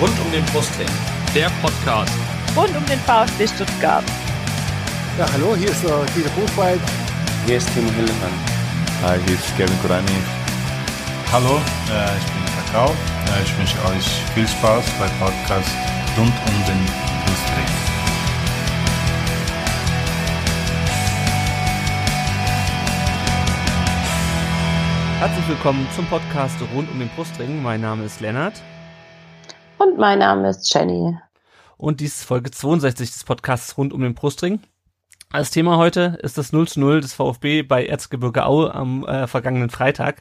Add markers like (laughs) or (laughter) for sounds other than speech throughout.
Rund um den Brustring. Der Podcast. Rund um den VfB Stuttgart. Ja, hallo, hier ist uh, Dieter Buchwald. Hier ist Timo Hillemann. Hi, hier ist Kevin Kurani. Hallo, äh, ich bin Kakao. Äh, ich wünsche euch viel Spaß beim Podcast Rund um den Brustring. Herzlich willkommen zum Podcast rund um den Brustring. Mein Name ist Lennart. Und mein Name ist Jenny. Und dies ist Folge 62 des Podcasts rund um den Brustring. Als Thema heute ist das 0 zu 0 des VfB bei Erzgebirge Aue am äh, vergangenen Freitag.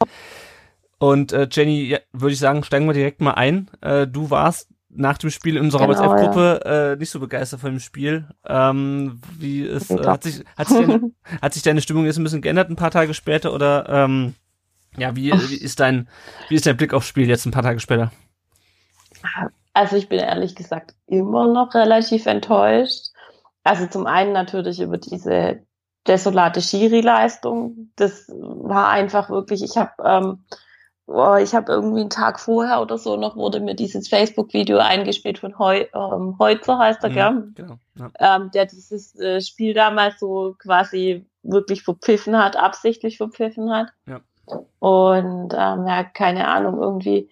Und äh, Jenny, ja, würde ich sagen, steigen wir direkt mal ein. Äh, du warst nach dem Spiel in unserer Genau, WhatsApp-Gruppe äh, nicht so begeistert von dem Spiel. Ähm, wie ist, äh, hat sich hat sich, deine, (laughs) hat sich deine Stimmung jetzt ein bisschen geändert ein paar Tage später oder ähm, ja, wie, wie ist dein wie ist dein Blick aufs Spiel jetzt ein paar Tage später? Also ich bin ehrlich gesagt immer noch relativ enttäuscht. Also zum einen natürlich über diese desolate Schiri-Leistung. Das war einfach wirklich, ich habe ähm, oh, ich habe irgendwie einen Tag vorher oder so noch wurde mir dieses Facebook-Video eingespielt von Heu, ähm, Heutzer heißt er, gell? Mhm, genau. Ja. ähm, der dieses äh, Spiel damals so quasi wirklich verpfiffen hat, absichtlich verpfiffen hat. Ja. Und ähm, ja, keine Ahnung, irgendwie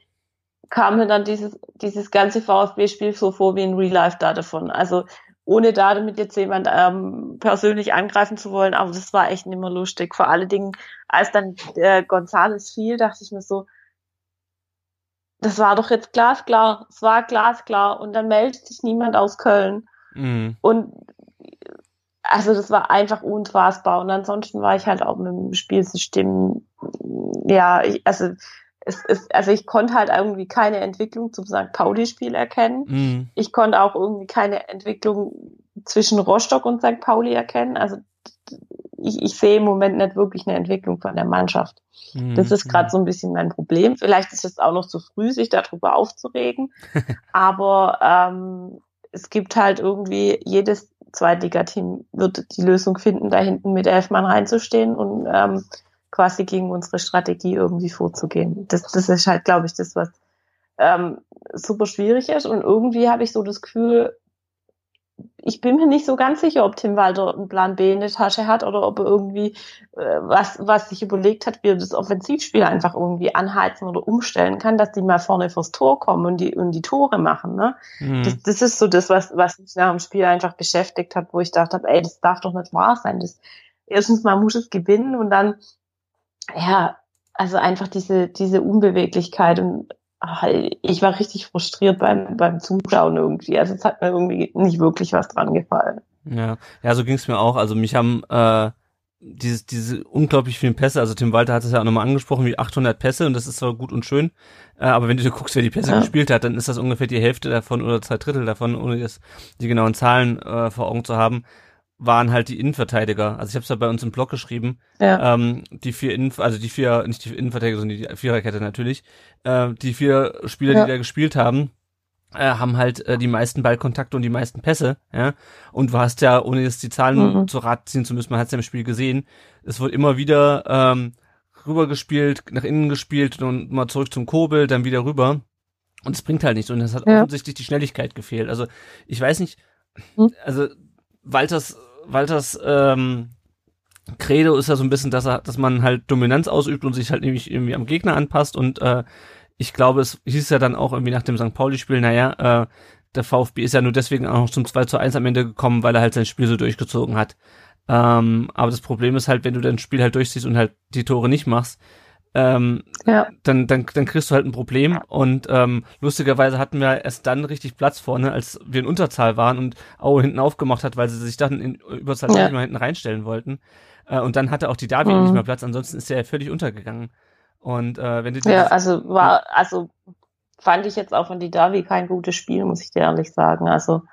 kam mir dann dieses, dieses ganze VfB-Spiel so vor wie ein Real Life da davon. Also ohne da damit jetzt jemand ähm, persönlich angreifen zu wollen, aber das war echt nicht mehr lustig. Vor allen Dingen, als dann äh, Gonzales fiel, dachte ich mir so, das war doch jetzt glasklar, es war glasklar und dann meldet sich niemand aus Köln. Mhm. Und also das war einfach unfassbar. Und ansonsten war ich halt auch mit dem Spielsystem, ja, ich, also es ist, also ich konnte halt irgendwie keine Entwicklung zum St. Pauli-Spiel erkennen. Mhm. Ich konnte auch irgendwie keine Entwicklung zwischen Rostock und St. Pauli erkennen. Also ich, ich sehe im Moment nicht wirklich eine Entwicklung von der Mannschaft. Mhm. Das ist gerade so ein bisschen mein Problem. Vielleicht ist es auch noch zu früh, sich darüber aufzuregen. (laughs) Aber ähm, es gibt halt irgendwie jedes Zweitligateam wird die Lösung finden, da hinten mit elf Mann reinzustehen und ähm, quasi gegen unsere Strategie irgendwie vorzugehen. Das, das ist halt, glaube ich, das, was ähm, super schwierig ist. Und irgendwie habe ich so das Gefühl, ich bin mir nicht so ganz sicher, ob Tim Walter einen Plan B in der Tasche hat oder ob er irgendwie äh, was, was sich überlegt hat, wie er das Offensivspiel einfach irgendwie anheizen oder umstellen kann, dass die mal vorne vors Tor kommen und die, und die Tore machen. Ne? Mhm. Das, das ist so das, was, was mich nach dem Spiel einfach beschäftigt hat, wo ich dachte, ey, das darf doch nicht wahr sein. Das, erstens mal muss es gewinnen und dann, ja, also einfach diese, diese Unbeweglichkeit und ach, ich war richtig frustriert beim, beim Zuschauen irgendwie. Also es hat mir irgendwie nicht wirklich was dran gefallen. Ja, ja, so ging's mir auch. Also mich haben äh, dieses, diese unglaublich vielen Pässe, also Tim Walter hat es ja auch nochmal angesprochen, wie 800 Pässe und das ist zwar gut und schön, äh, aber wenn du dir guckst, wer die Pässe Ja. gespielt hat, dann ist das ungefähr die Hälfte davon oder zwei Drittel davon, ohne das, die genauen Zahlen äh, vor Augen zu haben, waren halt die Innenverteidiger. Also ich habe es ja bei uns im Blog geschrieben, Ja. ähm, die vier Innen, also die vier, nicht die Innenverteidiger, sondern die Viererkette natürlich, äh, die vier Spieler, Ja. die da gespielt haben, äh, haben halt äh, die meisten Ballkontakte und die meisten Pässe, ja. Und du hast ja, ohne jetzt die Zahlen Mhm. zu Rat ziehen zu müssen, man hat es ja im Spiel gesehen, es wird immer wieder ähm, rübergespielt, nach innen gespielt und mal zurück zum Kobel, dann wieder rüber. Und es bringt halt nichts. Und es hat Ja. offensichtlich die Schnelligkeit gefehlt. Also ich weiß nicht, Mhm. also Walters, Walters ähm, Credo ist ja so ein bisschen, dass er, dass man halt Dominanz ausübt und sich halt nämlich irgendwie am Gegner anpasst und äh, ich glaube, es hieß ja dann auch irgendwie nach dem St. Pauli-Spiel, naja, äh, der VfB ist ja nur deswegen auch zum 2 zu 1 am Ende gekommen, weil er halt sein Spiel so durchgezogen hat. Ähm, aber das Problem ist halt, wenn du dein Spiel halt durchziehst und halt die Tore nicht machst, ähm, Ja. dann, dann, dann kriegst du halt ein Problem. Und ähm, lustigerweise hatten wir erst dann richtig Platz vorne, als wir in Unterzahl waren und Aue hinten aufgemacht hat, weil sie sich dann in Überzahl Ja. nicht mal hinten reinstellen wollten. Äh, und dann hatte auch die Davi Mhm. nicht mehr Platz, ansonsten ist der ja völlig untergegangen. Und äh, wenn du Ja, also war, also fand ich jetzt auch von die Davi kein gutes Spiel, muss ich dir ehrlich sagen. Also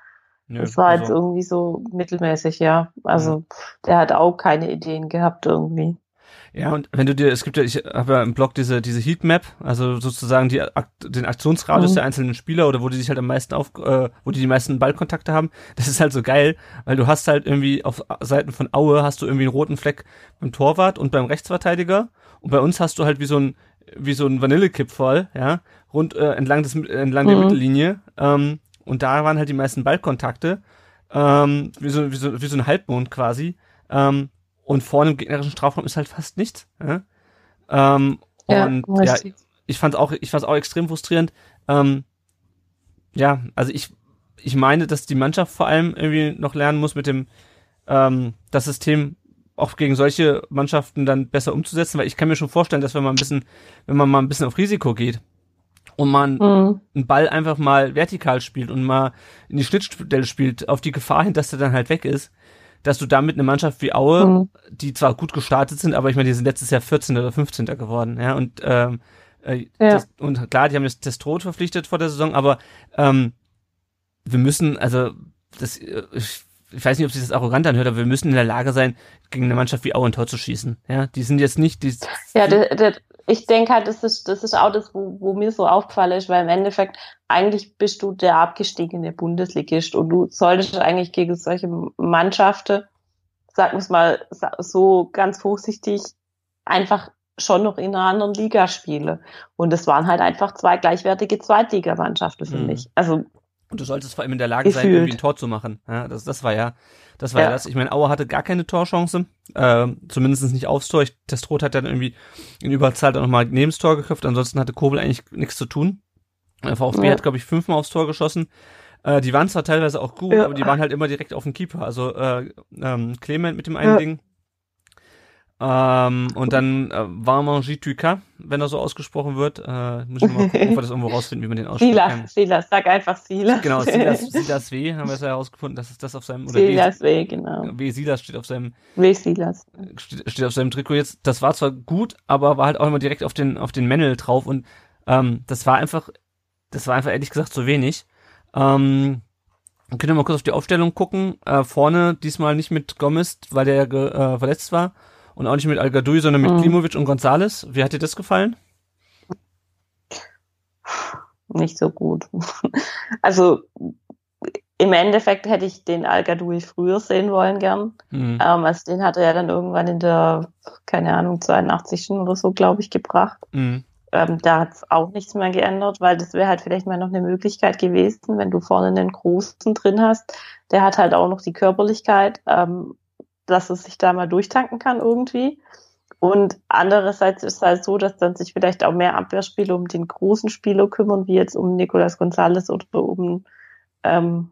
Nö, das war jetzt also- irgendwie so mittelmäßig, ja. Also pff, der hat auch keine Ideen gehabt irgendwie. Ja, und wenn du dir, es gibt ja, ich habe ja im Blog diese, diese Heatmap, also sozusagen die, den Aktionsradius Mhm. der einzelnen Spieler oder wo die sich halt am meisten auf, äh, wo die die meisten Ballkontakte haben. Das ist halt so geil, weil du hast halt irgendwie auf Seiten von Aue hast du irgendwie einen roten Fleck beim Torwart und beim Rechtsverteidiger und bei uns hast du halt wie so ein, wie so ein Vanillekipferl, ja, rund äh, entlang des entlang der Mhm. Mittellinie. Ähm, und da waren halt die meisten Ballkontakte, ähm, wie so wie so wie so ein Halbmond quasi. Ähm, und vorne im gegnerischen Strafraum ist halt fast nichts. Ja? Ähm, und ja, richtig. ich fand's auch, ich fand's auch extrem frustrierend. Ähm, ja, also ich, ich meine, dass die Mannschaft vor allem irgendwie noch lernen muss, mit dem ähm, das System auch gegen solche Mannschaften dann besser umzusetzen, weil ich kann mir schon vorstellen, dass wenn man ein bisschen, wenn man mal ein bisschen auf Risiko geht und man Mhm. einen Ball einfach mal vertikal spielt und mal in die Schnittstelle spielt, auf die Gefahr hin, dass der dann halt weg ist, dass du damit eine Mannschaft wie Aue, Mhm. die zwar gut gestartet sind, aber ich meine, die sind letztes Jahr 14. oder 15. geworden, ja, und ähm, äh, Ja. das, und klar, die haben jetzt Testrot verpflichtet vor der Saison, aber ähm, wir müssen, also das, äh, ich, ich weiß nicht, ob sich das arrogant anhört, aber wir müssen in der Lage sein, gegen eine Mannschaft wie Aue ein Tor zu schießen. Ja, die sind jetzt nicht, die, Ja, der, der, ich denke halt, das ist, das ist auch das, wo, wo mir so aufgefallen ist, weil im Endeffekt eigentlich bist du der abgestiegene Bundesligist und du solltest eigentlich gegen solche Mannschaften, sagen wir es mal so ganz vorsichtig, einfach schon noch in einer anderen Liga spielen. Und es waren halt einfach zwei gleichwertige Zweitligamannschaften für Mhm. mich. Also Und du solltest vor allem in der Lage sein, irgendwie ein Tor zu machen. Ja, das, das war ja, das war ja, Ja. das. Ich meine, Auer hatte gar keine Torchance, äh, zumindest nicht aufs Tor. Ich, Testrot hat dann irgendwie in Überzahl dann nochmal neben das Tor geköpft. Ansonsten hatte Kobel eigentlich nichts zu tun. Der VfB Ja. hat, glaube ich, fünfmal aufs Tor geschossen. Äh, die waren zwar teilweise auch gut, Ja. aber die waren halt immer direkt auf den Keeper. Also äh, ähm, Clement mit dem einen. Ding. Ähm, und dann äh, Varman Jituka, wenn er so ausgesprochen wird. Äh, muss ich mal gucken, ob wir das irgendwo (laughs) rausfinden, wie man den ausspricht. Silas, Silas, sag einfach Silas. Genau, Silas, (laughs) Silas W. haben wir es ja herausgefunden, dass es das auf seinem oder Silas W, genau. W. W. Silas steht auf seinem W. Silas. steht, steht auf seinem Trikot jetzt. Das war zwar gut, aber war halt auch immer direkt auf den auf den Männel drauf und ähm, das war einfach das war einfach ehrlich gesagt zu wenig. Ähm, wir können wir mal kurz auf die Aufstellung gucken. Äh, vorne diesmal nicht mit Gomez, weil der äh, verletzt war und auch nicht mit al sondern mit Mhm. Klimovic und Gonzales. Wie hat dir das gefallen? nicht so gut. (laughs) Also im Endeffekt hätte ich den al früher sehen wollen gern. Mhm. Ähm, also den hat er ja dann irgendwann in der, keine Ahnung, 82. oder so, glaube ich, gebracht. Mhm. Ähm, da hat es auch nichts mehr geändert, weil das wäre halt vielleicht mal noch eine Möglichkeit gewesen, wenn du vorne einen Großen drin hast. Der hat halt auch noch die Körperlichkeit, ähm, dass es sich da mal durchtanken kann irgendwie. Und andererseits ist es halt so, dass dann sich vielleicht auch mehr Abwehrspieler um den großen Spieler kümmern, wie jetzt um Nicolas Gonzalez oder um, ähm,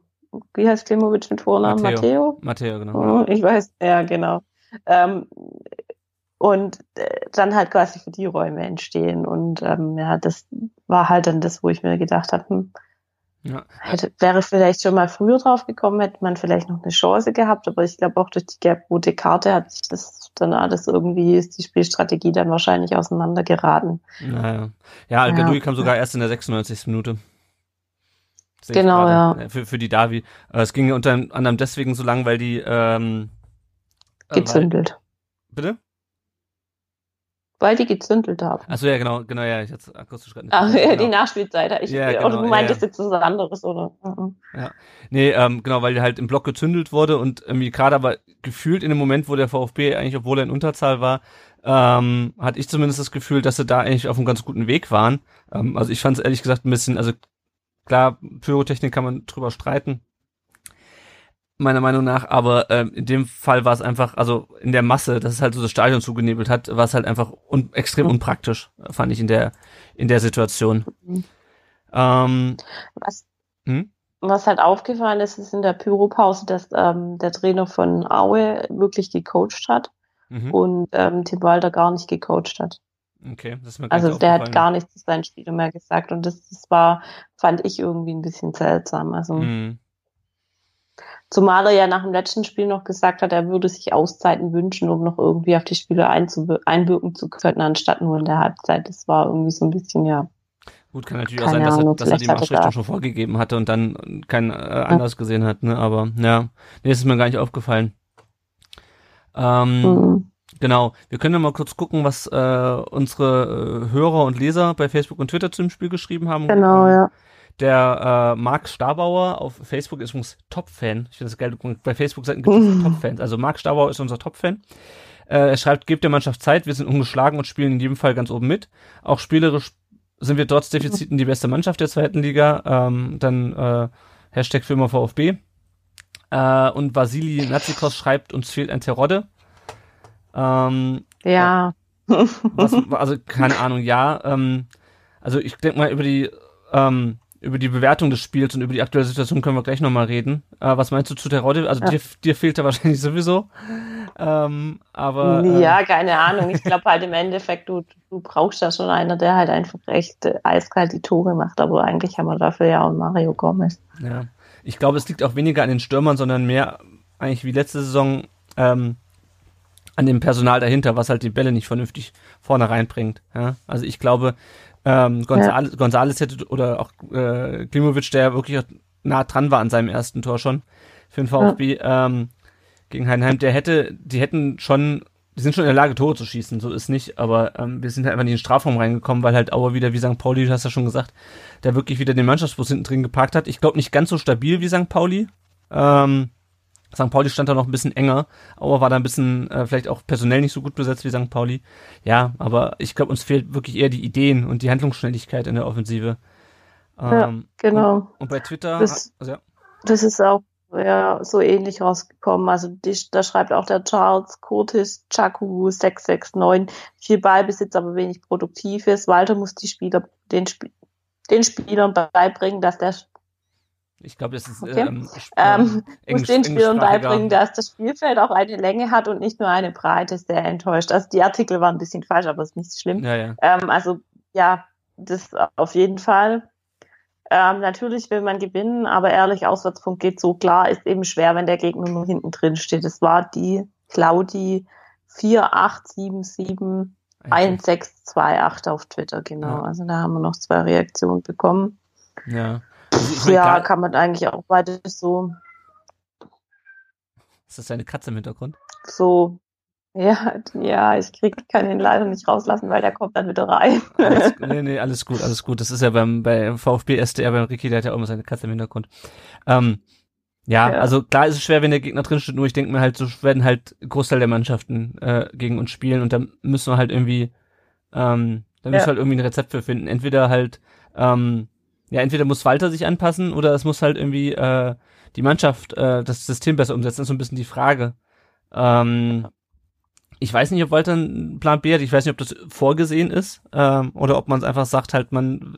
wie heißt Klimovic mit Vornamen? Matteo. Matteo? Matteo, genau. Oh, Ich weiß, ja, genau. Ähm, und äh, dann halt quasi für die Räume entstehen. Und ähm, ja, das war halt dann das, wo ich mir gedacht habe, hm, Ja. hätte, wäre vielleicht schon mal früher drauf gekommen, hätte man vielleicht noch eine Chance gehabt. Aber ich glaube auch durch die gelb-rote Karte hat sich das dann alles irgendwie, ist die Spielstrategie dann wahrscheinlich auseinandergeraten. Naja. Ja, Al-Gadoui Ja. kam sogar erst in der 96. Minute. Genau, ja. Für, für die Davi. Äh, Es ging unter anderem deswegen so lang, weil die ähm, äh, Gezündelt. Weil, bitte? Weil die gezündelt haben. Achso, ja, genau, genau, ja, ich hatte akustisch gerade nicht. Ach, ja, die genau. Nachspielzeit. Ich, Ja, oder genau, du meintest ja, jetzt was anderes, oder? Mhm. Nee, ähm, genau, weil die halt im Block gezündelt wurde und irgendwie gerade aber gefühlt in dem Moment, wo der VfB eigentlich, obwohl er in Unterzahl war, ähm, hatte ich zumindest das Gefühl, dass sie da eigentlich auf einem ganz guten Weg waren. Ähm, also ich fand es ehrlich gesagt ein bisschen, also klar, Pyrotechnik kann man drüber streiten, meiner Meinung nach, aber ähm, in dem Fall war es einfach, also in der Masse, dass es halt so das Stadion zugenebelt hat, war es halt einfach un extrem unpraktisch, fand ich in der in der Situation. Mhm. Ähm, Was, Hm? was halt aufgefallen ist, ist in der Pyropause, dass ähm, der Trainer von Aue wirklich gecoacht hat mhm. und ähm, Tim Walter gar nicht gecoacht hat. Okay, das ist mir Also der hat gar nichts zu seinen Spielern mehr gesagt und das, das war, fand ich irgendwie ein bisschen seltsam. Also Mhm. Zumal er ja nach dem letzten Spiel noch gesagt hat, er würde sich Auszeiten wünschen, um noch irgendwie auf die einzuwir- einwirken zu können, anstatt nur in der Halbzeit. Das war irgendwie so ein bisschen, ja. Gut, kann natürlich auch sein, dass er, Ahnung, dass er die er Marschrichtung schon vorgegeben hatte und dann kein äh, anders gesehen hat, ne? Aber ja, nee, das ist mir gar nicht aufgefallen. Ähm, Mhm. Genau, wir können ja mal kurz gucken, was äh, unsere äh, Hörer und Leser bei Facebook und Twitter zum Spiel geschrieben haben. Genau, ja. Der äh, Marc Stabauer auf Facebook ist übrigens Top-Fan. Ich finde das geil, bei Facebook-Seiten gibt es Mhm. Top-Fans. Also Marc Stabauer ist unser Top-Fan. Äh, er schreibt, gebt der Mannschaft Zeit, wir sind ungeschlagen und spielen in jedem Fall ganz oben mit. Auch spielerisch sind wir trotz Defiziten die beste Mannschaft der zweiten Liga. Ähm, dann äh, Hashtag immer VfB. Äh, und Vasili Nazikos schreibt, uns fehlt ein Terodde. Ähm, Ja. (laughs) was, also keine Ahnung, ja. Ähm, also ich denke mal über die ähm, über die Bewertung des Spiels und über die aktuelle Situation können wir gleich nochmal reden. Äh, was meinst du zu Terodde? Also Ja. dir, dir fehlt er wahrscheinlich sowieso. Ähm, aber äh, ja, keine Ahnung. Ich glaube halt im Endeffekt, du, du brauchst da schon einer, der halt einfach echt äh, eiskalt die Tore macht. Aber eigentlich haben wir dafür ja auch Mario Gomez. Ja, ich glaube, es liegt auch weniger an den Stürmern, sondern mehr eigentlich wie letzte Saison ähm, an dem Personal dahinter, was halt die Bälle nicht vernünftig vorne reinbringt. Ja? Also ich glaube, ähm, Gonzales, Gonzales hätte oder auch äh, Klimovic, der wirklich auch nah dran war an seinem ersten Tor schon für den VfB ähm, gegen Heidenheim, der hätte, die hätten schon, die sind schon in der Lage, Tore zu schießen, so ist nicht, aber ähm, wir sind halt einfach nicht in den Strafraum reingekommen, weil halt Auer wieder wie St. Pauli, du hast ja schon gesagt, der wirklich wieder den Mannschaftsbus hinten drin geparkt hat. Ich glaube nicht ganz so stabil wie St. Pauli. Ähm, St. Pauli stand da noch ein bisschen enger. Auer war da ein bisschen äh, vielleicht auch personell nicht so gut besetzt wie St. Pauli. Ja, aber ich glaube, uns fehlt wirklich eher die Ideen und die Handlungsschnelligkeit in der Offensive. Ja, Ähm, genau. Und, und bei Twitter, Das- also ja, Das ist auch ja, so ähnlich rausgekommen. Also die, da schreibt auch der Charles Curtis Chaku 669 viel Ballbesitz, aber wenig Produktives. Walter muss die Spieler, den, den Spielern beibringen, dass der ich glaube, das ist Okay. ähm, ähm, muss Englisch- den Spielern beibringen, dass das Spielfeld auch eine Länge hat und nicht nur eine Breite. Sehr enttäuscht. Also die Artikel waren ein bisschen falsch, aber ist nicht so schlimm. Ja, ja. Ähm, also ja, das auf jeden Fall. Ähm, natürlich will man gewinnen, aber ehrlich, Auswärtspunkt geht so klar, ist eben schwer, wenn der Gegner nur hinten drin steht. Es war die Claudi 4877 1628 auf Twitter, genau. Ja. Also da haben wir noch zwei Reaktionen bekommen. Ja. Also ich mein, Ja, kann man eigentlich auch weiter so, ist das deine Katze im Hintergrund? so, ja, (laughs) ja, ich krieg, kann ihn leider nicht rauslassen, weil der kommt dann wieder rein. Alles, (laughs) nee, nee, alles gut, alles gut. Das ist ja beim bei VfB SDR, beim Ricky, der hat ja auch immer seine Katze im Hintergrund. Ähm, ja, Ja. also klar ist es schwer, wenn der Gegner drin steht, nur ich denke mir halt, so werden halt Großteil der Mannschaften äh, gegen uns spielen und dann müssen wir halt irgendwie, ähm, da müssen Ja. wir halt irgendwie ein Rezept für finden. Entweder halt, ähm, ja, entweder muss Walter sich anpassen oder es muss halt irgendwie äh, die Mannschaft äh, das System besser umsetzen, das ist so ein bisschen die Frage. Ähm, ich weiß nicht, ob Walter einen Plan B hat. Ich weiß nicht, ob das vorgesehen ist ähm, oder ob man es einfach sagt, halt man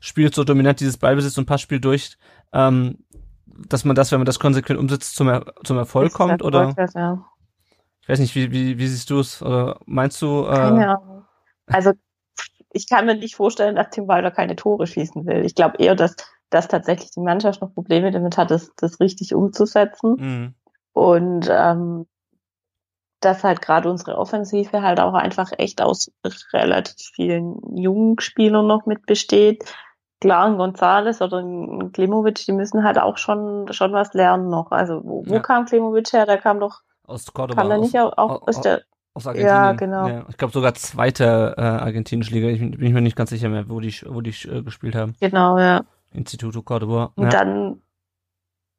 spielt so dominant dieses Ballbesitz und Passspiel durch, ähm, dass man das, wenn man das konsequent umsetzt, zum, er zum Erfolg Ist kommt der oder Erfolg, ja. ich weiß nicht, wie, wie, wie siehst du es oder meinst du? Äh, Keine Ahnung. Also ich kann mir nicht vorstellen, dass Tim Walter keine Tore schießen will. Ich glaube eher, dass, dass tatsächlich die Mannschaft noch Probleme damit hat, das, das richtig umzusetzen. mh, Und ähm, dass halt gerade unsere Offensive halt auch einfach echt aus relativ vielen jungen Spielern noch mit besteht. Klar, ein Gonzales oder ein Klimovic, die müssen halt auch schon schon was lernen noch. Also wo, wo Ja. kam Klimovic her? Der kam doch, aus Cordoba, kam der aus, nicht auch, auch aus- aus der aus Argentinien. Ja, genau. Ja, ich glaube sogar zweite äh, argentinische Liga. Ich bin, bin ich mir nicht ganz sicher mehr, wo die wo die äh, gespielt haben. genau, ja. Instituto Cordoba. Und ja. dann,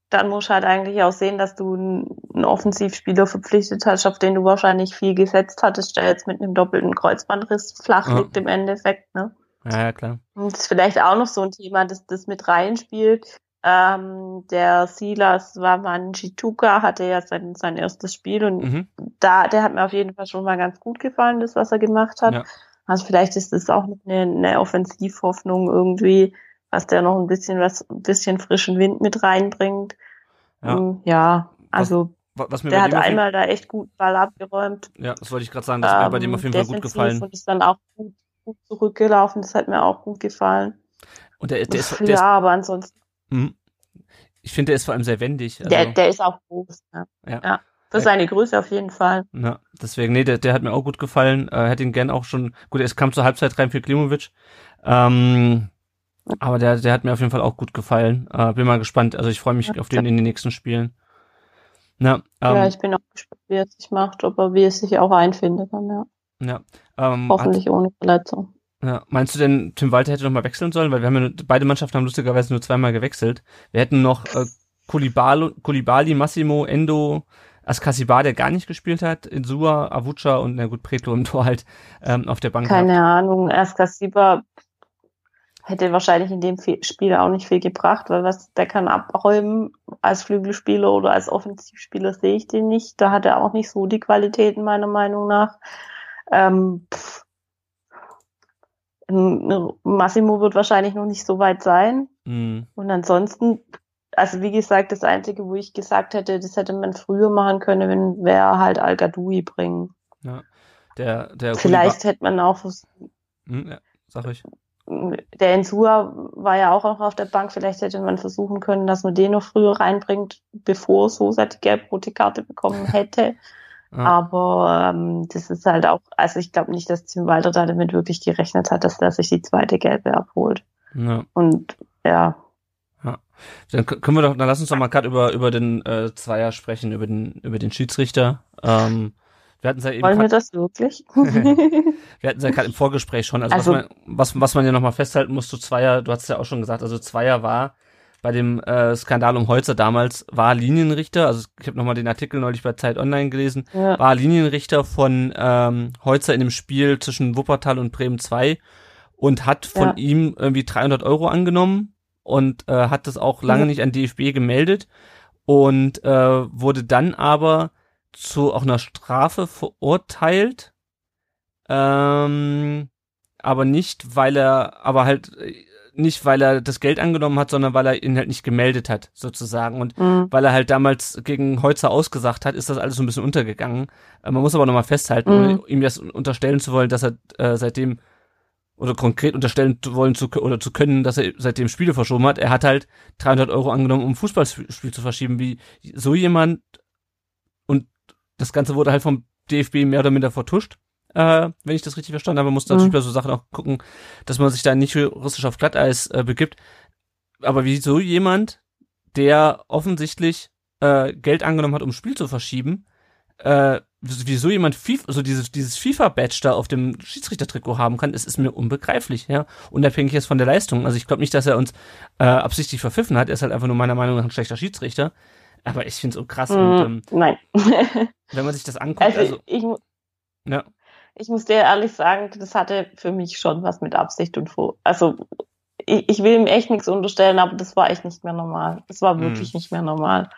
dann musst du halt eigentlich auch sehen, dass du einen einen Offensivspieler verpflichtet hast, auf den du wahrscheinlich viel gesetzt hattest, der jetzt mit einem doppelten Kreuzbandriss flach Ja. liegt im Endeffekt. Ne? ja, ja, klar. Und das ist vielleicht auch noch so ein Thema, das das mit reinspielt. Ähm, der Silas Wamanchituka hatte ja sein, sein erstes Spiel und Mhm. da, der hat mir auf jeden Fall schon mal ganz gut gefallen, das, was er gemacht hat. Ja. Also vielleicht ist das auch eine, eine Offensivhoffnung irgendwie, was der noch ein bisschen was, ein bisschen frischen Wind mit reinbringt. Ja. Ja, ja also Wa- Was mir der hat einmal da echt gut Ball abgeräumt. Ja, das wollte ich gerade sagen, das hat mir bei dem Ähm, auf jeden Fall gut gefallen. Und ist dann auch gut, gut zurückgelaufen, das hat mir auch gut gefallen. Und der, der ist, (laughs) der ja, ist aber ansonsten, Mhm. Ich finde, der ist vor allem sehr wendig. Also, der, der ist auch groß. Ne? Ja. ja. Für Ja. seine Größe auf jeden Fall. ja, deswegen, nee, der, der hat mir auch gut gefallen. Äh, hätte ihn gern auch schon, gut, es kam zur Halbzeit rein für Klimovic. Ähm, aber der, der hat mir auf jeden Fall auch gut gefallen. Äh, bin mal gespannt. Also ich freue mich Ja. auf den in den nächsten Spielen. Na, ähm, ja, ich bin auch gespannt, wie er sich macht, ob er, wie es sich auch einfindet dann, ja. ja, ähm, Hoffentlich ohne Verletzung. Ja, meinst du denn, Tim Walter hätte noch mal wechseln sollen? Weil wir haben ja, beide Mannschaften haben lustigerweise nur zweimal gewechselt. Wir hätten noch äh, Kulibali, Kulibali, Massimo, Endo, Askasibar, der gar nicht gespielt hat, Insua, Avucha und na gut, Pretlo im (laughs) Tor halt ähm, auf der Bank. Keine gehabt. Ahnung, Askasibar hätte wahrscheinlich in dem Spiel auch nicht viel gebracht, weil was der kann abräumen als Flügelspieler oder als Offensivspieler sehe ich den nicht. Da hat er auch nicht so die Qualitäten meiner Meinung nach. Ähm, pff. Massimo wird wahrscheinlich noch nicht so weit sein. Mhm. Und ansonsten, also wie gesagt, das Einzige, wo ich gesagt hätte, das hätte man früher machen können, wenn wäre halt Al Gadoui bringen. Ja. Der, der Vielleicht hätte man auch hm, ja, sag ich. der Ensua war ja auch noch auf der Bank. Vielleicht hätte man versuchen können, dass man den noch früher reinbringt, bevor Sosa die gelb-rote Karte bekommen (laughs) hätte. Ja. Aber ähm, das ist halt auch, also ich glaube nicht, dass Tim Walter da damit wirklich gerechnet hat, dass er sich die zweite gelbe abholt. Ja. Und ja. ja. Dann können wir doch, dann lass uns doch mal gerade über, über den äh, Zweier sprechen, über den, über den Schiedsrichter. Ähm, wir hatten ja eben Wollen wir das wirklich? (laughs) (laughs) wir hatten ja gerade im Vorgespräch schon. Also, Also- was, man, was, was man ja nochmal festhalten muss zu Zweier, du hast ja auch schon gesagt, also Zweier war bei dem äh, Skandal um Holzer damals, war Linienrichter, also ich habe nochmal den Artikel neulich bei Zeit Online gelesen, ja. war Linienrichter von ähm, Holzer in dem Spiel zwischen Wuppertal und Bremen 2 und hat von Ja. ihm irgendwie 300 Euro angenommen und äh, hat das auch lange Mhm. nicht an DFB gemeldet und äh, wurde dann aber zu auch einer Strafe verurteilt, ähm, aber nicht, weil er, aber halt äh, nicht, weil er das Geld angenommen hat, sondern weil er ihn halt nicht gemeldet hat, sozusagen. Und Mhm. weil er halt damals gegen Holzer ausgesagt hat, ist das alles so ein bisschen untergegangen. Äh, man muss aber nochmal festhalten, Mhm. ohne ihm das unterstellen zu wollen, dass er äh, seitdem oder konkret unterstellen zu wollen zu, oder zu können, dass er seitdem Spiele verschoben hat. Er hat halt 300 Euro angenommen, um ein Fußballspiel zu verschieben. Wie so jemand und das Ganze wurde halt vom DFB mehr oder minder vertuscht, äh, wenn ich das richtig verstanden habe. Man muss natürlich Mhm. bei so Sachen auch gucken, dass man sich da nicht juristisch auf Glatteis äh, begibt. Aber wie so jemand, der offensichtlich äh, Geld angenommen hat, um Spiel zu verschieben, äh, wie so jemand FIFA, so dieses, dieses FIFA-Badge da auf dem Schiedsrichtertrikot haben kann, es ist mir unbegreiflich, ja. Unabhängig jetzt von der Leistung. Also ich glaube nicht, dass er uns äh, absichtlich verpfiffen hat. Er ist halt einfach nur meiner Meinung nach ein schlechter Schiedsrichter. Aber ich finde es so krass. Und Mhm. ähm, Nein. (laughs) wenn man sich das anguckt, Also, also, ich, ja. Ich muss dir ehrlich sagen, das hatte für mich schon was mit Absicht und vor. Also ich, ich will ihm echt nichts unterstellen, aber das war echt nicht mehr normal. Das war wirklich Mhm. nicht mehr normal.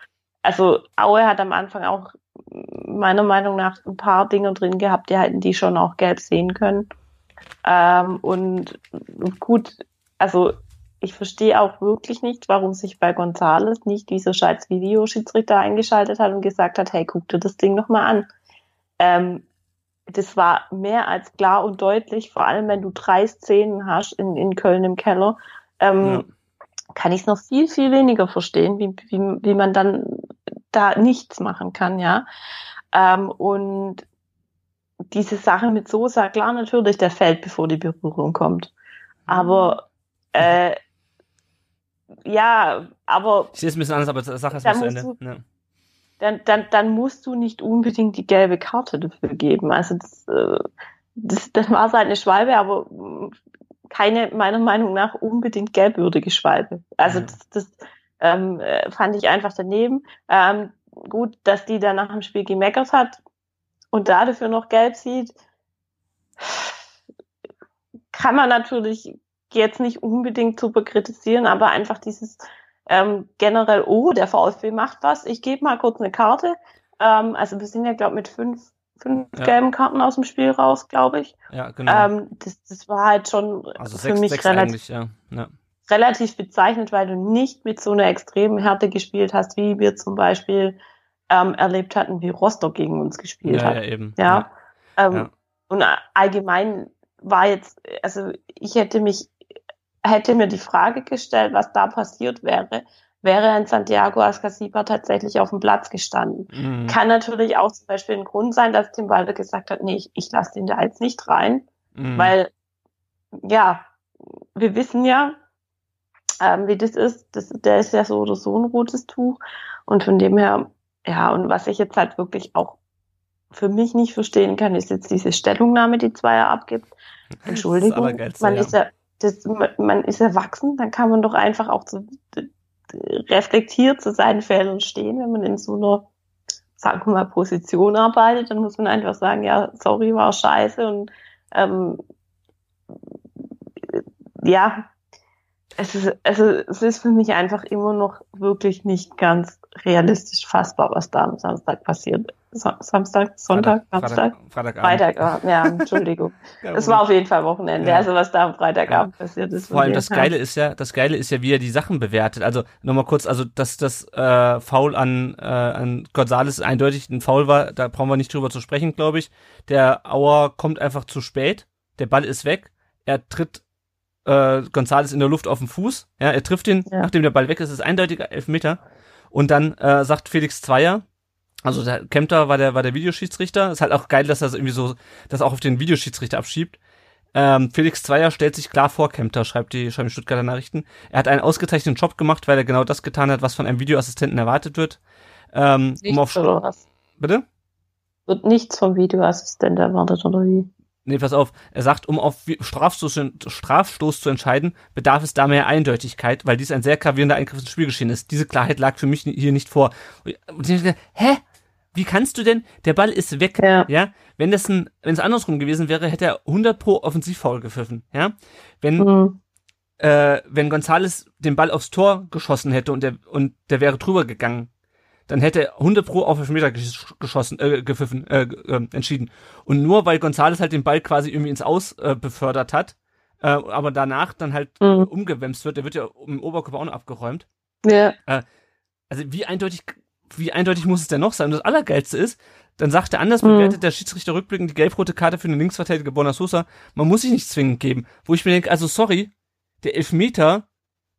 Also Aue hat am Anfang auch meiner Meinung nach ein paar Dinge drin gehabt, die hätten die schon auch gelb sehen können. Ähm, und gut, also ich verstehe auch wirklich nicht, warum sich bei Gonzales nicht dieser scheiß Videoschiedsrichter eingeschaltet hat und gesagt hat, hey, guck dir das Ding noch mal an. Ähm, das war mehr als klar und deutlich, vor allem wenn du drei Szenen hast in, in Köln im Keller, ähm, Ja. kann ich es noch viel, viel weniger verstehen, wie, wie, wie man dann da nichts machen kann, ja. Ähm, und diese Sache mit Sosa, klar, natürlich, der fällt, bevor die Berührung kommt. Aber äh, ja, aber ich sehe es ein bisschen anders, aber sag erst Da mal zu Ende. Ja. Dann, dann, dann musst du nicht unbedingt die gelbe Karte dafür geben. Also das, äh, das, das war halt eine Schwalbe, aber keine, meiner Meinung nach, unbedingt gelbwürdige Schwalbe. Also das, das ähm, äh, fand ich einfach daneben. Ähm, gut, dass die dann nach dem Spiel gemeckert hat und da dafür noch gelb sieht, kann man natürlich jetzt nicht unbedingt super kritisieren, aber einfach dieses ähm, generell, oh, der VfB macht was, ich gebe mal kurz eine Karte. Ähm, also wir sind ja, glaube mit fünf, fünf Ja. gelben Karten aus dem Spiel raus, glaube ich. ja, genau. Ähm, das, das war halt schon also für sechs, mich sechs relativ, ja. ja. relativ bezeichnet, weil du nicht mit so einer extremen Härte gespielt hast, wie wir zum Beispiel ähm, erlebt hatten, wie Rostock gegen uns gespielt hat. ja, eben. Ja. Ähm, Ja. Und allgemein war jetzt, also ich hätte mich, hätte mir die Frage gestellt, was da passiert wäre, wäre ein Santiago Ascasiba tatsächlich auf dem Platz gestanden. Mhm. Kann natürlich auch zum Beispiel ein Grund sein, dass Tim Walter gesagt hat, nee, ich, ich lasse den da jetzt nicht rein, Mhm. weil, ja, wir wissen ja, ähm, wie das ist. Das, der ist ja so oder so ein rotes Tuch. Und von dem her, ja, und was ich jetzt halt wirklich auch für mich nicht verstehen kann, ist jetzt diese Stellungnahme, die Zweier abgibt. Entschuldigung, Allergeilste, man ja. ist ja, das, man, ist erwachsen, dann kann man doch einfach auch zu, reflektiert zu seinen Fehlern stehen, wenn man in so einer sagen wir mal, Position arbeitet, dann muss man einfach sagen, ja, sorry, war scheiße und ähm, ja, es ist, also es ist für mich einfach immer noch wirklich nicht ganz realistisch fassbar, was da am Samstag passiert. Samstag, Sonntag, Freitag, Samstag? Freitag, Freitagabend. ja, (laughs) Entschuldigung. Es war auf jeden Fall Wochenende, Ja. also was da am Freitagabend passiert ist. Vor allem das. Geile ist ja, das Geile ist ja, wie er die Sachen bewertet. Also nochmal kurz, also dass das äh, Foul an, äh, an Gonzales eindeutig ein Foul war, da brauchen wir nicht drüber zu sprechen, glaube ich. Der Auer kommt einfach zu spät, der Ball ist weg, er tritt äh, Gonzales in der Luft auf den Fuß, ja, er trifft ihn, Ja. nachdem der Ball weg ist, ist eindeutiger Elfmeter. Und dann äh, sagt Felix Zweier, also der Kempter war der, war der Videoschiedsrichter. Ist halt auch geil, dass er irgendwie so, das auch auf den Videoschiedsrichter abschiebt. Ähm, Felix Zweier stellt sich klar vor Kempter, schreibt die, schreiben die Stuttgarter Nachrichten. Er hat einen ausgezeichneten Job gemacht, weil er genau das getan hat, was von einem Videoassistenten erwartet wird. Ähm, um auf, Nichts oder was? bitte? Wird nichts vom Videoassistent erwartet, oder wie? Nee, pass auf. Er sagt, um auf Strafstoß, Strafstoß zu entscheiden, bedarf es da mehr Eindeutigkeit, weil dies ein sehr gravierender Eingriff ins Spielgeschehen ist. Diese Klarheit lag für mich hier nicht vor. Und ich dachte, hä? Wie kannst du denn? Der Ball ist weg. Ja. Ja. Wenn das ein, wenn es andersrum gewesen wäre, hätte er 100 pro Offensivfoul gepfiffen. Ja. Wenn, Hm. äh, wenn Gonzales den Ball aufs Tor geschossen hätte und der, und der wäre drüber gegangen, dann hätte er 100 pro auf Elfmeter gesch geschossen, äh, gepfiffen, äh, ähm, entschieden. Und nur weil Gonzales halt den Ball quasi irgendwie ins Aus äh, befördert hat, äh, aber danach dann halt Mhm. umgewemst wird, der wird ja im Oberkörper auch noch abgeräumt. Ja. Also wie eindeutig, wie eindeutig muss es denn noch sein? Und das Allergeilste ist, dann sagt er anders, Mhm. bewertet der Schiedsrichter rückblickend die gelb-rote Karte für den Linksverteidiger Bonasosa. Man muss sich nicht zwingend geben. Wo ich mir denke, also sorry, der Elfmeter,